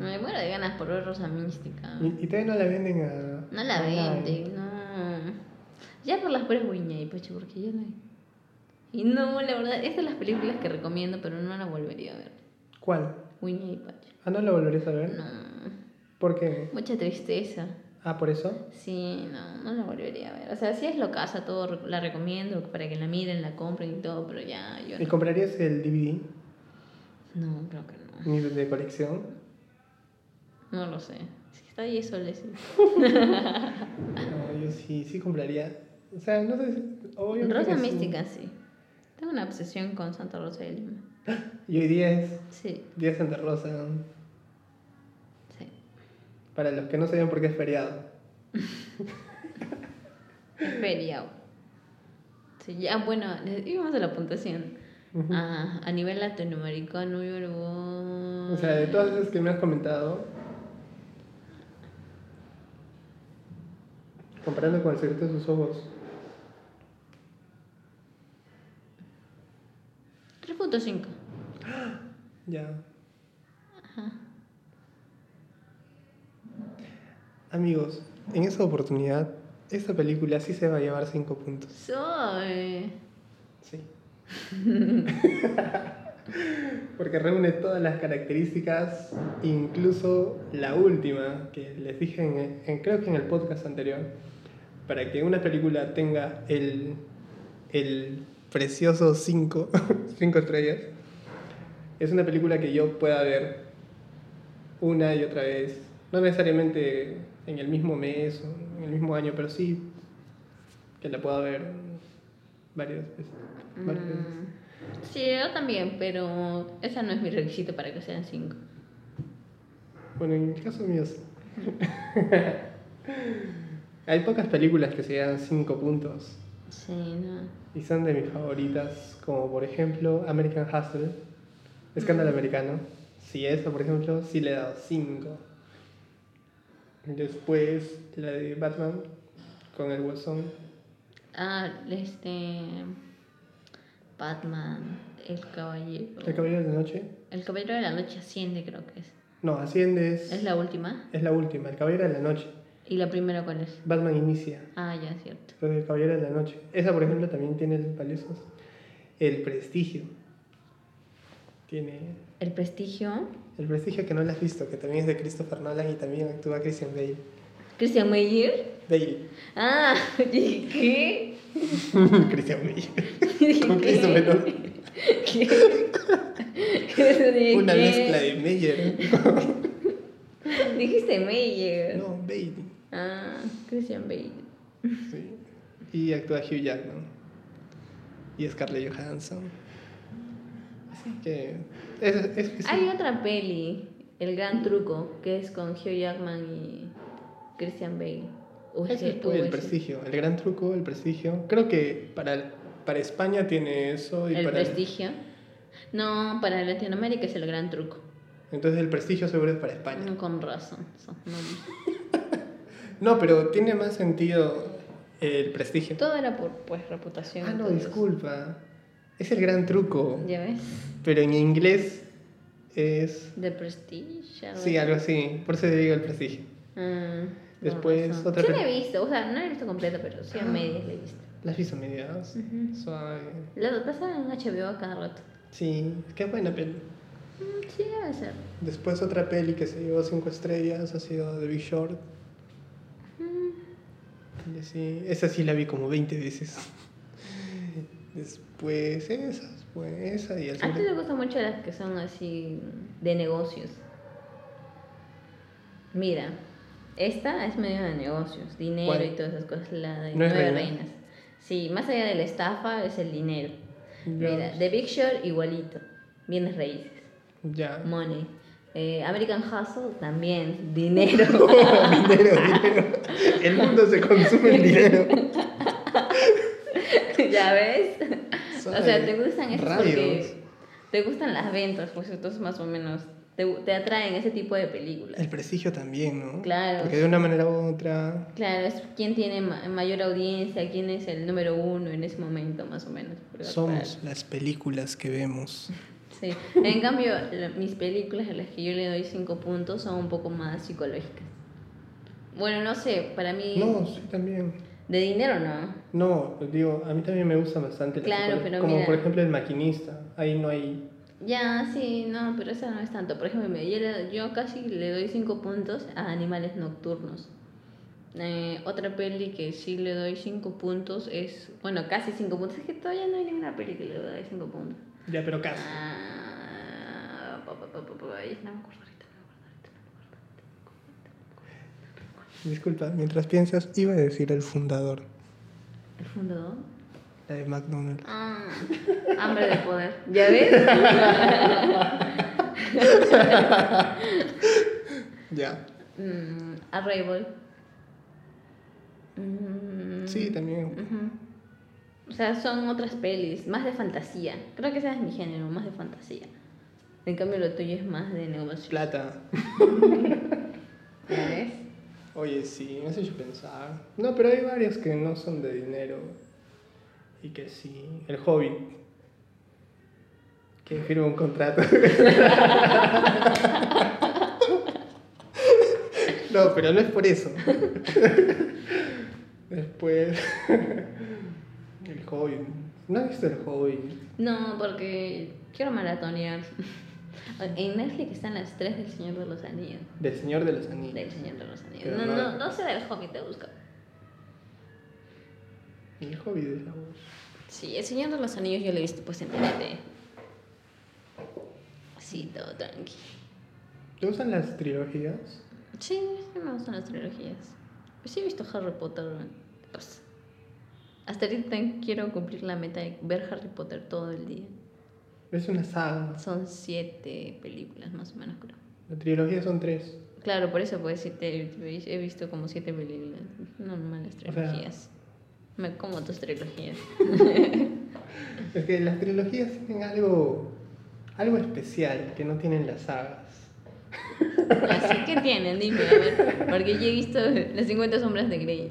Me muero de ganas por ver Rosa Mística. Y, y todavía no la venden a. No la venden, no. Ya por las puras y Pacho, porque yo no. Y no, la verdad, es de las películas que recomiendo, pero no la volvería a ver. ¿Cuál? Wiña y Pacho. Ah, no la volverías a ver. No. ¿Por qué? Mucha tristeza. Ah, por eso. Sí, no, no la volvería a ver. O sea, si es lo casa, todo la recomiendo para que la miren, la compren y todo, pero ya yo ¿Y no. comprarías el DVD No, creo que no. ni de colección? No lo sé. Si está ahí soles. sí. No, yo sí, sí compraría. O sea, no sé. si- obviamente Rosa sí. Mística, sí. Tengo una obsesión con Santa Rosa de Lima. Y hoy día es Sí, Día Santa Rosa. sí. Para los que no sabían por qué es feriado. Es feriado. Sí, ya, bueno, íbamos a la puntuación. Ujú. Ah, a nivel latinoamericano, yo voy- O sea, de todas esas que me has comentado, comparando con el secreto de sus ojos, 3.5. ya. Amigos, en esa oportunidad, esta película sí se va a llevar 5 puntos. Soy. Sí. Porque reúne todas las características, incluso la última que les dije en, en- creo que en el podcast anterior, para que una película tenga el, el precioso 5 estrellas, es una película que yo pueda ver una y otra vez, no necesariamente en el mismo mes o en el mismo año, pero sí que la pueda ver varias veces. varias veces. Mm, Sí, yo también, pero esa no es mi requisito para que sean 5. Bueno, en el caso mío sí. Hay pocas películas que se llevan 5 puntos Sí, no. y son de mis favoritas, como por ejemplo American Hustle, Escándalo Americano. Si esa, por ejemplo, sí le he dado 5. Después la de Batman con el Guasón. Ah, este. Batman, el caballero. El Caballero de la Noche. El caballero de la noche asciende, creo que es. No, Asciende es, ¿Es la última? es la última, El Caballero de la Noche. ¿Y la primera cuál es? Batman inicia. Ah, ya, cierto. Entonces, el Caballero de la Noche. Esa, por ejemplo, también tiene valiosos. El Prestigio. Tiene El prestigio. El prestigio que no lo has visto, que también es de Christopher Nolan y también actúa Christian Bale. Christian Meyer. Bale. Ah, ¿qué? Christian Bale. Dije, Con. Dije, Una ¿qué? mezcla de Meyer. Dijiste Meyer. No, Bale. Ah, Christian Bale. Sí. Y actúa Hugh Jackman. Y Scarlett Johansson. Así que. Es, es- es- Hay otra peli, El Gran Truco, que es con Hugh Jackman y Christian Bale. Ese fue el prestigio. El gran truco, el prestigio. Creo que para, para España tiene eso. Y El para prestigio. No, para Latinoamérica es el gran truco. Entonces el prestigio seguro es para España. No, con razón. no. No, pero tiene más sentido el prestigio. Todo era por pues reputación. Ah, no, entonces. disculpa. Es el gran truco. ¿Ya ves? Pero en inglés es. The Prestige. algo Sí, algo así. Por eso te digo el prestigio. Con Después, otra pel- la he visto, o sea, no la he visto completa, pero sí a Ah. medias la he visto. ¿La has visto medias? Ujú. Suave. La pasa en HBO a cada rato. Sí, qué buena peli. Mm, Sí, debe ser. Después otra peli que se llevó cinco estrellas ha sido The Big Short. Mm. Y sí, esa sí la vi como 20 veces. Después esas, pues esa y el A ti te gustan mucho las que son así de negocios. Mira, esta es medio de negocios, dinero ¿Cuál? y todas esas cosas. La de ¿No Nueve reina? Reinas. Sí, más allá de la estafa es el dinero. Mira, The Big Short igualito. Bienes raíces. Ya. Money. Eh, American Hustle también. Dinero. dinero, dinero. El mundo se consume en dinero. ¿Ya ves? O sea, te gustan esas porque te gustan las ventas, pues entonces más o menos te, te atraen ese tipo de películas. El prestigio también, ¿no? Claro. Porque de una manera u otra. Claro, es quién tiene ma- mayor audiencia, quién es el número uno en ese momento, más o menos. Somos las películas que vemos. Sí. En cambio, mis películas a las que yo le doy cinco puntos son un poco más psicológicas. Bueno, no sé, para mí. No, sí, también. De dinero no. No, digo, a mí también me gusta bastante. la Claro, pero Como mira. por ejemplo el maquinista. Ahí no hay. Ya, sí, no, pero esa no es tanto. Por ejemplo, yo, le- yo casi le doy cinco puntos a Animales Nocturnos. Eh, otra peli que sí le doy cinco puntos es. Bueno, casi cinco puntos. Es que todavía no hay ninguna peli que le doy cinco puntos. Ya, pero casi. Ah, pa, pa, pa, no me acuerdo ahorita. Disculpa, mientras piensas, iba a decir el fundador. ¿El fundador? La de McDonald's. Ah, hambre de poder. ¿Ya ves? Ya. Mm, Arrival. Mm, Sí, también. O sea, son otras pelis, más de fantasía. Creo que ese es mi género, más de fantasía. En cambio, lo tuyo es más de negocio. Plata. ¿Ya ves? Oye, sí, me has hecho pensar. No, pero hay varios que no son de dinero. Y que sí. El Hobbit. Que firma un contrato. no, pero no es por eso. Después. El Hobbit. ¿No has visto el Hobbit? No, porque quiero maratonear. En Netflix están las tres del Señor de los Anillos. Del Señor de los Anillos. Del Señor de los Anillos. No, no- no, no sé del Hobbit, te busco. El Hobbit es la voz. Sí, el Señor de los Anillos yo lo he visto pues en TNT. Sí, todo tranqui. ¿Te gustan las trilogías? Sí, sí me gustan las trilogías. Pues sí he visto Harry Potter. Pues, hasta ahorita quiero cumplir la meta de ver Harry Potter todo el día. Es una saga. Son siete películas más o menos, creo. La trilogía son tres. Claro, por eso pues he visto como siete películas. Normales sea- trilogías. Me como tus trilogías. Es que las trilogías tienen algo, algo especial que no tienen las sagas. Así que tienen, dime, a ver. Porque yo he visto Las 50 Sombras de Grey.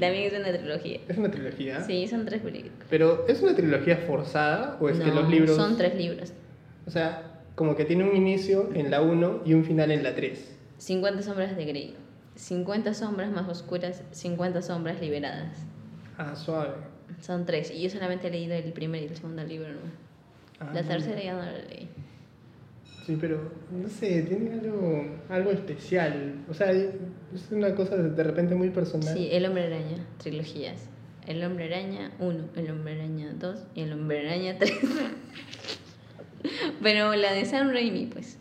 También es una trilogía. Es una trilogía. Sí, son tres películas. Pero ¿es una trilogía forzada o es que No, los libros... Son tres libros. O sea, como que tiene un inicio en la 1 y un final en la 3. 50 sombras de Grey. 50 sombras más oscuras, 50 sombras liberadas. Ah, suave. Son tres. Y yo solamente he leído el primer y el segundo libro. ¿no? Ah, La tercera ya no la leí. Sí, pero no sé, tiene algo, algo especial. O sea, es una cosa de, repente muy personal. Sí, El Hombre Araña, trilogías. El Hombre Araña 1, El Hombre Araña 2 y El Hombre Araña 3. Pero la de Sam Raimi, pues.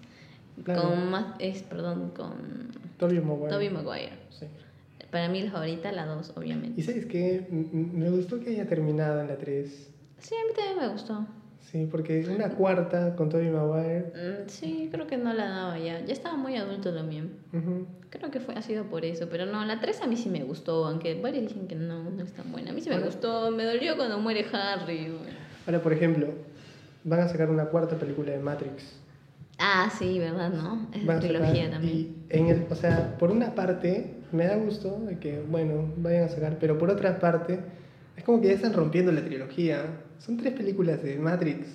Claro. Con más, es, perdón, con Tobey Maguire. Tobey Maguire. Sí. Para mí la favorita, la 2, obviamente. Y sabes qué, me gustó que haya terminado en la 3. Sí, a mí también me gustó. Sí, porque una cuarta con Tobey Maguire. Mm, Sí, creo que no la daba ya. Ya estaba muy adulto también. ujú. Creo que fue, ha sido por eso, pero no, la 3 a mí sí me gustó, aunque varios dicen que no, no es tan buena. A mí sí me Ahora- gustó, me dolió cuando muere Harry. Ahora, por ejemplo, van a sacar una cuarta película de Matrix. Ah, sí, ¿verdad? ¿No? Es Van a sacar- trilogía también. Y en el, o sea, por una parte, me da gusto de que, bueno, vayan a sacar, pero por otra parte, es como que ya están rompiendo la trilogía. Son tres películas de Matrix.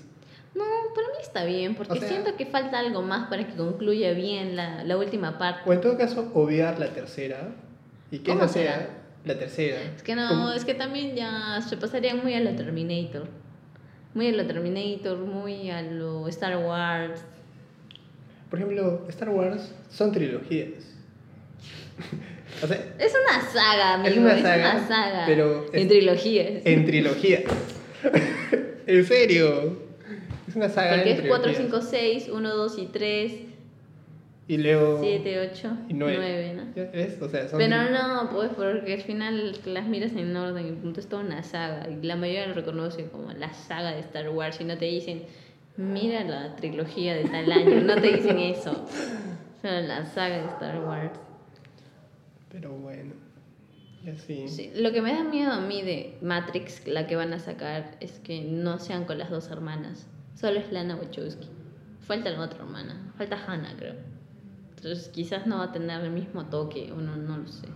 No, para mí está bien, porque O sea- siento que falta algo más para que concluya bien la, la última parte. O en todo caso, obviar la tercera. Y que ¿Cómo esa sea será? la tercera. Es que no, es que también ya se pasarían muy a lo Terminator. Muy a lo Terminator, muy a lo Star Wars. Por ejemplo, Star Wars son trilogías. o sea, Es una saga, amigo. Es una saga, saga. pero es- En trilogías. en trilogías. en serio. Es una saga Porque en es 4, trilogías. 5, 6, 1, 2 y 3, Y luego... 7, 8, y nueve. 9, ¿no? ¿Ya ves? O sea, son Pero no, pues porque al final las miras en orden y punto es toda una saga. Y la mayoría lo reconoce como la saga de Star Wars y no te dicen, mira la trilogía de tal año. No te dicen eso. Solo la saga de Star Wars. Pero bueno. Y así. Sí, lo que me da miedo a mí de Matrix, la que van a sacar, es que no sean con las dos hermanas. Solo es Lana Wachowski. Falta la otra hermana. Falta Hannah, creo. Entonces quizás no va a tener el mismo toque, o no, no lo sé.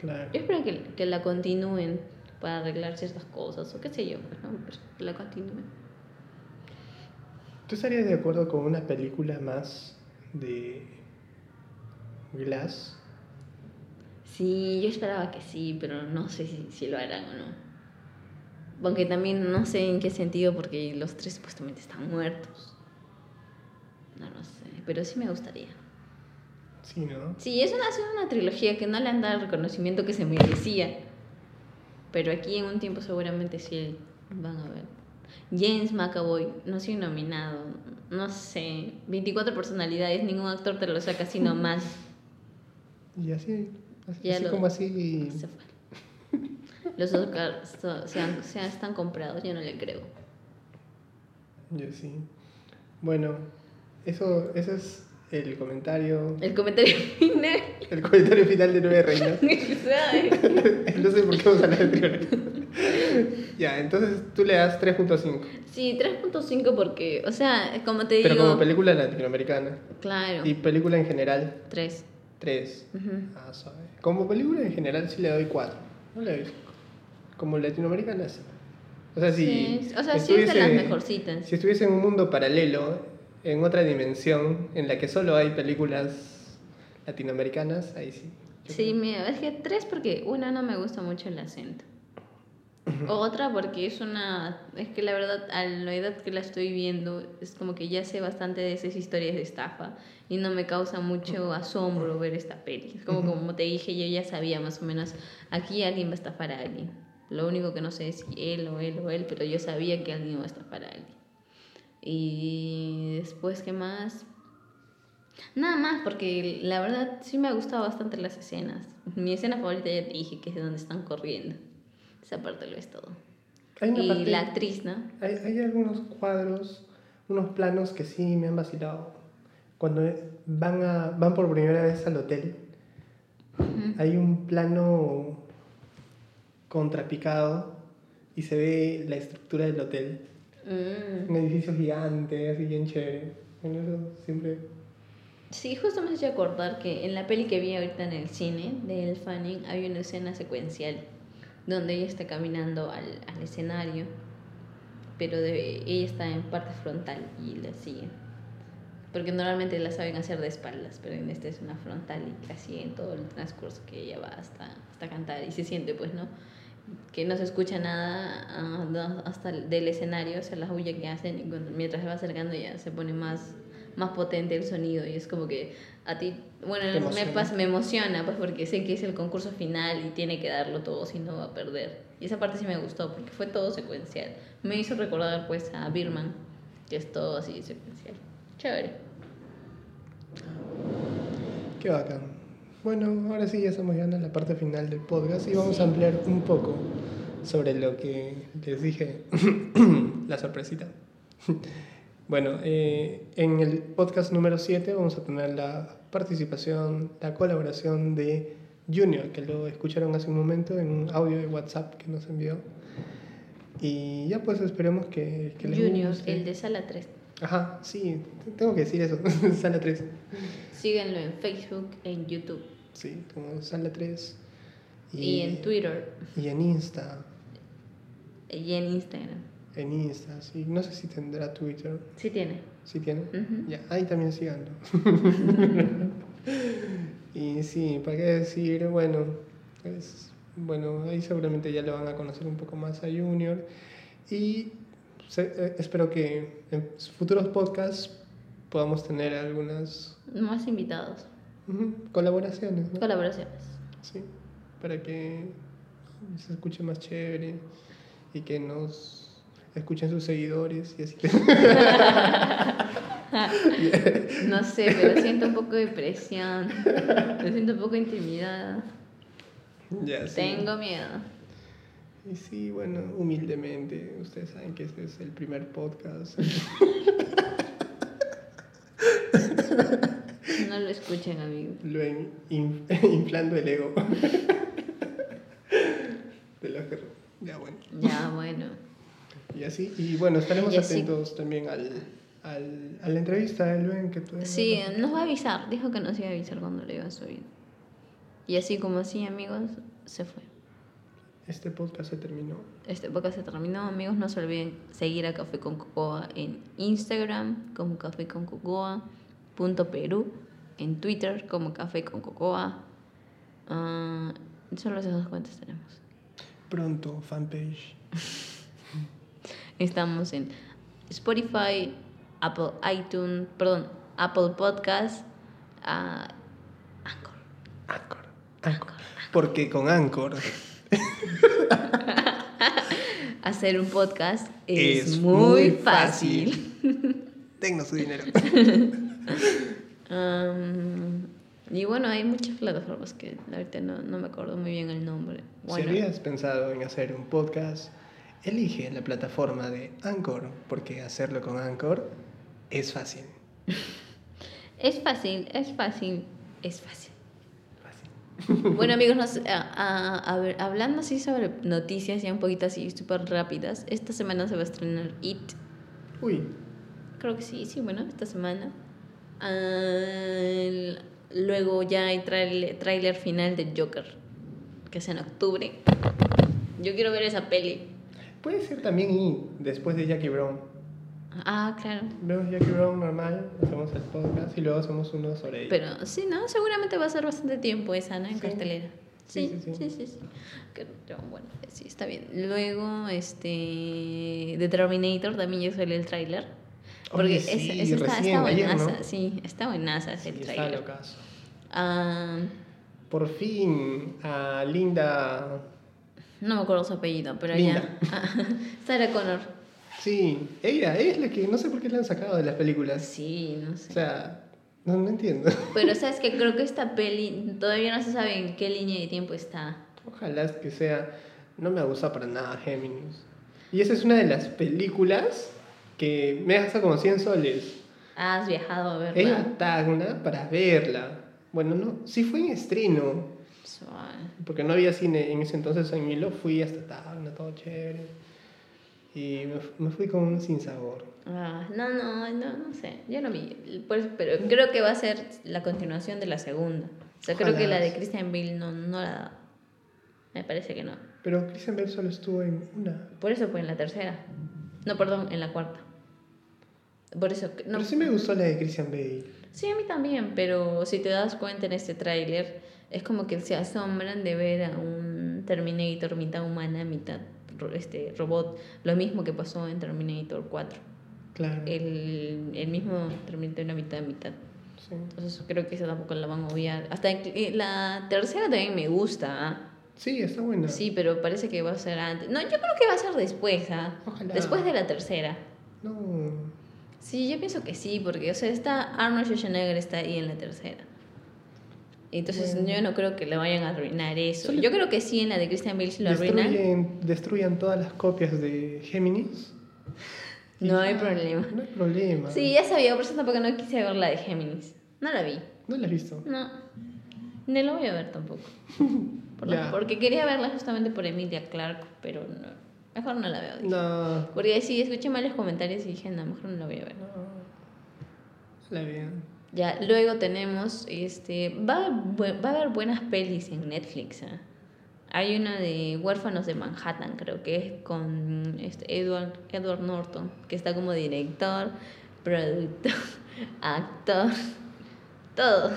Claro. Yo espero que, que la continúen para arreglar ciertas cosas, o qué sé yo, ¿no? Pero que la continúen. ¿Tú estarías de acuerdo con una película más de Glass? Sí, yo esperaba que sí, pero no sé si, si lo harán o no. Aunque también no sé en qué sentido, porque los tres supuestamente están muertos. No lo sé, pero sí me gustaría. Sí, ¿no? Sí, es una, es una trilogía que no le han dado el reconocimiento que se merecía. Pero aquí en un tiempo seguramente sí van a ver. James McAvoy, no soy nominado. No sé, 24 personalidades, ningún actor te lo saca así nomás. Y así, así, Ya así lo- como así. Se fue. Los Oscars se, han- se han- están comprados, yo no le creo. Y así. Bueno, eso, eso es el comentario. El comentario final. El comentario final de Nueve Reinas. sé por qué vamos a hablar de trilogía. ya, entonces tú le das 3.5. Sí, 3.5 porque, o sea, como te Pero digo. como película latinoamericana. Claro, Y película en general, 3. 3. Ujú. Ah, suave. Como película en general sí le doy 4. No le doy 5. Como latinoamericana sí. O sea, si. Sí, o sea, sí es de las mejorcitas. Si estuviese en un mundo paralelo, en otra dimensión, en la que solo hay películas latinoamericanas, ahí sí. Sí, mira, es que tres porque una no me gusta mucho el acento. Otra porque es una, es que la verdad a la edad que la estoy viendo es como que ya sé bastante de esas historias de estafa y no me causa mucho asombro ver esta peli. Es como como te dije, yo ya sabía más o menos, aquí alguien va a estafar a alguien. Lo único que no sé es si él o él o él, pero yo sabía que alguien va a estafar a alguien. Y después, ¿qué más? Nada más, porque la verdad sí me ha gustado bastante las escenas. Mi escena favorita ya te dije que es de donde están corriendo. Esa parte lo es todo. Hay una Y parte- la actriz, ¿no? Hay, hay algunos cuadros, unos planos que sí me han vacilado. Cuando van, a, van por primera vez al hotel, hay un plano contrapicado y se ve la estructura del hotel. Mm. Un edificio gigante, así bien chévere. Bueno, eso siempre... Sí, justo me hace acordar que en la peli que vi ahorita en el cine de El Fanning hay una escena secuencial donde ella está caminando al, al escenario, pero de, ella está en parte frontal y la siguen. Porque normalmente la saben hacer de espaldas, pero en este es una frontal y la siguen todo el transcurso que ella va hasta, hasta cantar y se siente, pues, ¿no? Que no se escucha nada ah, hasta el- del escenario, o sea, la huya que hacen mientras se va acercando ya se pone más, más potente el sonido y es como que a ti, bueno, me, pas- me emociona pues porque sé que es el concurso final y tiene que darlo todo si no va a perder. Y esa parte sí me gustó porque fue todo secuencial. Me hizo recordar pues a Birman, que es todo así secuencial. Chévere. Qué bacán. Bueno, ahora sí ya estamos llegando a la parte final del podcast y vamos a ampliar un poco sobre lo que les dije, la sorpresita. Bueno, eh, en el podcast número 7 vamos a tener la participación, la colaboración de Junior, que lo escucharon hace un momento en un audio de WhatsApp que nos envió. Y ya pues esperemos que, que les Junior, guste. el de Sala 3. Ajá, sí, tengo que decir eso, Sala 3. Síguenlo en Facebook, en YouTube Sí, como Sala 3. y, en Twitter Y en Insta. y en Instagram. En Insta, sí. No sé si tendrá Twitter. Sí tiene. ¿Sí tiene? Ya, ahí también síganlo. y sí, ¿para qué decir? Bueno, pues, bueno, ahí seguramente ya lo van a conocer un poco más a Junior. Y se- eh, espero que en futuros podcasts podamos tener algunas Más invitados. ujú, colaboraciones. ¿no? Colaboraciones. Sí, para que se escuche más chévere y que nos escuchen sus seguidores y así. No sé, pero siento un poco de presión. Me siento un poco intimidada. ya, sí. Tengo miedo. Y sí, bueno, humildemente, ustedes saben que este es el primer podcast. No lo escuchen, amigos. Lo en- in- inflando el ego. De los que... Ya, bueno. Ya, bueno. Y así, y bueno, estaremos Y así- atentos también al, al, a la entrevista de Luen que no Sí, nos- nos va a avisar. Dijo que nos iba a avisar cuando le iba a subir. Y así como así, amigos, se fue. Este podcast se terminó. Este podcast se terminó, amigos. No se olviden seguir a Café con Cocoa en Instagram como Café con Cocoa punto Perú, en Twitter como Café con Cocoa. Ah, solo esas dos cuentas tenemos. Pronto, fanpage. Estamos en Spotify, Apple iTunes, perdón, Apple Podcast, ah, Anchor. Anchor. Anchor. Porque con Anchor Hacer un podcast es, Es muy muy fácil. tengo su dinero. Am, y bueno, hay muchas plataformas que ahorita no, no me acuerdo muy bien el nombre. Bueno, Si habías pensado en hacer un podcast, elige la plataforma de Anchor, porque hacerlo con Anchor es fácil. es fácil, es fácil, es fácil. Fácil. Bueno amigos, nos- a- a- a ver, hablando así sobre noticias ya un poquito así súper rápidas, esta semana se va a estrenar It. Uy, Creo que sí, sí, bueno, esta semana. Luego ya hay tráiler tráiler final de Joker, que es en octubre. Yo quiero ver esa peli. Puede ser también y después de Jackie Brown. Ah, claro. Vemos Jackie Brown normal, hacemos el podcast y luego hacemos uno sobre ella. Pero sí, ¿no? Seguramente va a ser bastante tiempo esa, ¿no? En Sí. cartelera. Sí, Sí, sí, sí, sí. Que- bueno, sí, está bien. Luego, este. The Terminator también ya salió el tráiler. Porque ese, sí, ese está, está ayer, buenaza, ¿no? sí, está buenaza ese Sí, está tráiler. locazo. Ah, Por fin, a Linda. No me acuerdo su apellido, pero Linda. ya. Sarah Connor. Sí, ella, ella es la que no sé por qué la han sacado de las películas. Sí, no sé. O sea, no, no entiendo. Pero sabes que creo que esta peli todavía no se sabe en qué línea de tiempo está. Ojalá que sea. No me gusta para nada Géminis. Y esa es una de las películas que me gasta como 100 soles. Has viajado a verla. Ella Tacna para verla. Bueno, no, sí fue en estreno. Porque no había cine en ese entonces en Hilo. Fui hasta Tacna, todo chévere. Y me, fu- me fui con un sinsabor. Ah, no, no, no, no sé. Yo no vi. Por eso- pero creo que va a ser la continuación de la segunda. O sea, creo Ojalá. que la de Christian Bale no, no la da. Me parece que no. Pero Christian Bale solo estuvo en una. Por eso fue en la tercera. No, perdón, en la cuarta. Por eso. No. Pero sí me gustó la de Christian Bale. Sí, a mí también, pero si te das cuenta en este tráiler, es como que se asombran de ver a un Terminator mitad humana, mitad este, robot. Lo mismo que pasó en Terminator 4. Claro. el, el mismo Terminator una mitad mitad. Sí. Entonces creo que esa tampoco la van a obviar. Hasta que- la tercera también me gusta. ¿ah? Sí, está buena. Sí, pero parece que va a ser antes. No, yo creo que va a ser después, ¿ah? Ojalá. Después de la tercera. No. Sí, yo pienso que sí, porque, o sea, está Arnold Schwarzenegger está ahí en la tercera. Entonces Bueno. yo no creo que le vayan a arruinar eso. Solo- Yo creo que sí en la de Christian Bale lo arruinan. Destruyen, destruyan todas las copias de Géminis. No hay problema. No hay problema. Sí, ya sabía, por eso tampoco no quise ver la de Géminis. No la vi. ¿No la has visto? No. Ni la voy a ver tampoco. Por la- porque quería verla justamente por Emilia Clark, pero no. Mejor no la veo. dije. No. Porque sí, escuché malos comentarios y dije, no, mejor no la voy a ver. No. La vean. Ya, luego tenemos, este, va, va a haber buenas pelis en Netflix. ¿ah? Hay una de Huérfanos de Manhattan, creo que es con este Edward, Edward Norton, que está como director, productor, actor, todo.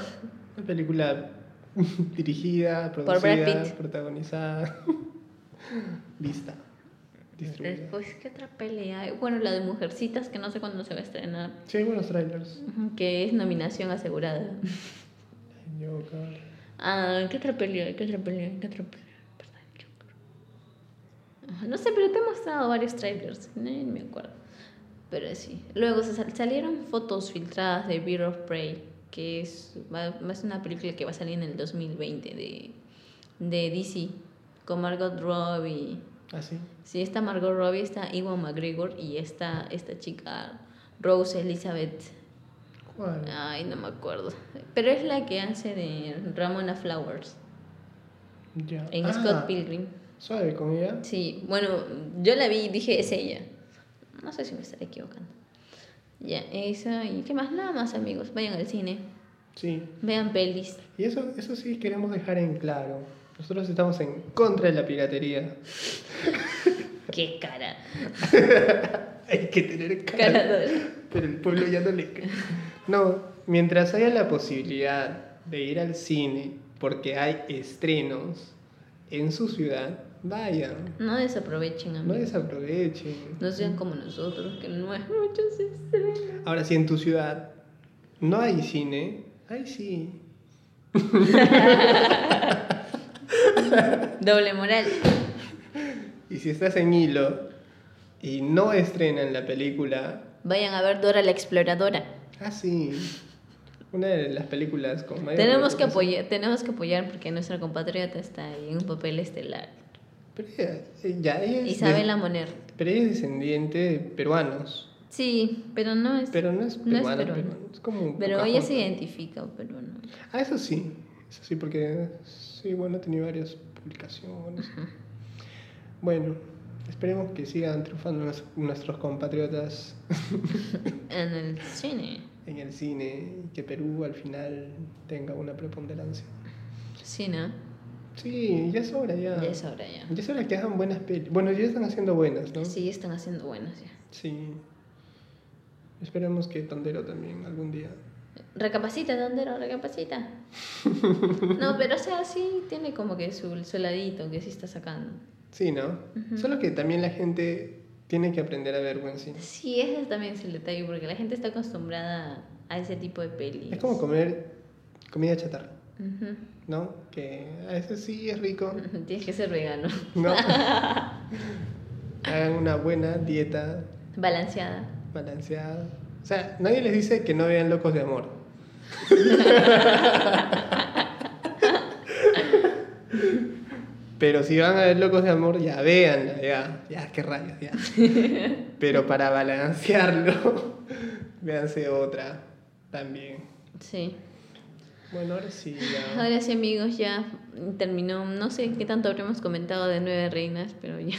Una película dirigida, producida, protagonizada, vista, distribuida. Después, ¿qué otra peli hay? Bueno, la de Mujercitas, que no sé cuándo se va a estrenar, Sí, hay buenos trailers. que es nominación asegurada. Joker. Ah, ¿qué otra peli hay? ¿Qué otra peli hay? ¿Qué otra. Ah, No sé, pero te he mostrado varios trailers. No me acuerdo. Pero sí. Luego se sal- salieron fotos filtradas de Beard of Prey, que es, va, va a ser una película que va a salir en el 2020 de, de DC, con Margot Robbie. Ah, sí. Sí, está Margot Robbie, está Iwan McGregor y está esta chica Rose Elizabeth. ¿Cuál? Ay, no me acuerdo. Pero es la que hace de Ramona Flowers Ya. en Ah, Scott Pilgrim. Suave con ella. Sí, bueno, yo la vi y dije, es ella. No sé si me estaré equivocando. Ya, esa y qué más, nada más amigos, vayan al cine, Sí. vean pelis. Y eso, eso sí queremos dejar en claro. Nosotros estamos en contra de la piratería. Qué cara. Hay que tener Cara cara. Pero el pueblo ya no le. No, mientras haya la posibilidad de ir al cine porque hay estrenos en su ciudad, vayan. No desaprovechen No amigos. desaprovechen. No sean como nosotros, que no hay muchos estrenos. Ahora, si en tu ciudad no hay cine, ahí sí. Doble moral. Y si estás en hilo y no estrenan la película, Vayan a ver Dora la Exploradora. ah, sí. Una de las películas con mayor Tenemos que, apoyar, tenemos que apoyar porque nuestra compatriota está ahí en un papel estelar. Pero ella, ya, ella es Isabela des- Moner. Pero ella es descendiente de peruanos. Sí, pero no es. Pero no es no es peruana, peruana. peruana, es como Pero ella se identifica, pero no. Ah, eso sí. Eso sí, porque sí, bueno, tenido varias publicaciones. Bueno, esperemos que sigan triunfando nues- nuestros compatriotas En el cine. en el cine y que Perú al final tenga una preponderancia. Sí, ¿no? Sí, ya es hora ya. Ya es hora ya. Ya es hora que hagan buenas pelis. Bueno, ya están haciendo buenas, ¿no? Sí, están haciendo buenos ya. Sí. Esperemos que Tondero también algún día. Recapacita, Tondero, recapacita. No, pero o sea, sí tiene como que su, su ladito que sí está sacando. Sí, ¿no? Solo que también la gente tiene que aprender a ver buen cine. Sí, ese también es el detalle, porque la gente está acostumbrada a ese tipo de pelis. Es como comer comida chatarra. ¿no? Que a veces sí es rico, Tienes que ser vegano. ¿no? Hagan una buena dieta Balanceada. balanceada. O sea, nadie les dice que no vean Locos de Amor. Pero si van a ver Locos de Amor, ya véanla, ya, ya, qué rayos, ya. Pero para balancearlo, véanse otra también. Sí. Bueno, ahora sí, ya. Ahora sí, amigos, ya terminó. No sé qué tanto habremos comentado de Nueve Reinas, pero ya.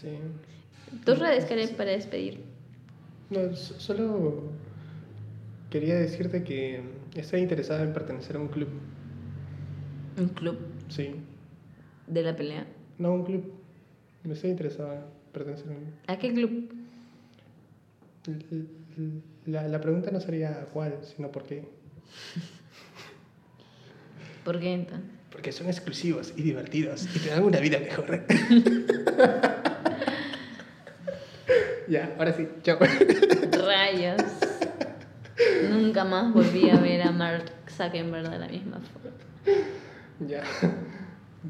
Sí. Tus redes, Karen, para despedir. No, so- solo quería decirte que estoy interesada en pertenecer a un club. Un club Sí. de la pelea. No, un club. Me estoy interesada en pertenecer a un ¿A qué club? La, la pregunta no sería cuál, sino por qué. ¿Por qué entonces? Porque son exclusivos y divertidos y te dan una vida mejor. Ya, ahora sí. Chao. Rayos. Nunca más volví a ver a Mark Zuckerberg de la misma forma. ya.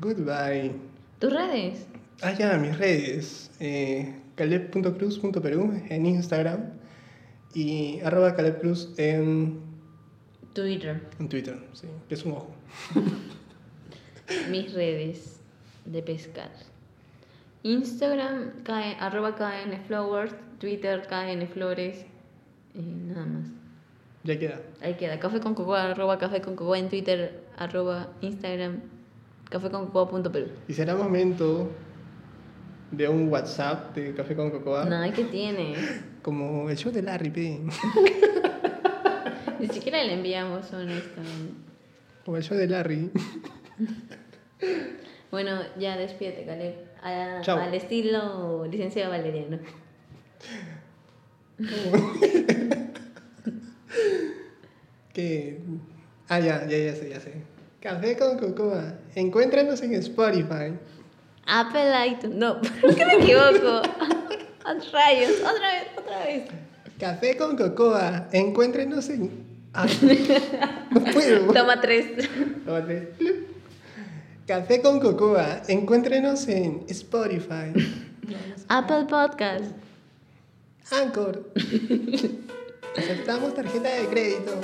Goodbye. ¿Tus redes? Ah, ya, mis redes. Eh, caleb.cruz.perú en Instagram y arroba calebcruz en, Twitter. en Twitter, sí, que es un ojo. Mis redes de pescar. Instagram, arroba knflowers. Twitter, knflores. Y nada más. Ya queda. Ahí queda. Café con cocoa, arroba café con cocoa en Twitter, arroba Instagram, café con cocoa punto Perú. Y será momento de un WhatsApp de Café con Cocoa, Nada, ¿qué tienes? como el show de Larry, pe. Ni siquiera le enviamos un esto. como el show de Larry. Bueno, ya despídete, Caleb. A- Chao. Al estilo licenciado Valeriano. Que... Ah, ya, ya, ya sé, ya sé. Café con Cocoa. Encuéntranos en Spotify. Apple iTunes. No, ¿por qué me equivoco? Rayos, otra vez, otra vez. Café con Cocoa. Encuéntrenos en... Ah, no puedo. Toma tres. Toma tres. Café con Cocoa. Encuéntrenos en Spotify. Apple Podcast. Anchor. Aceptamos tarjeta de crédito.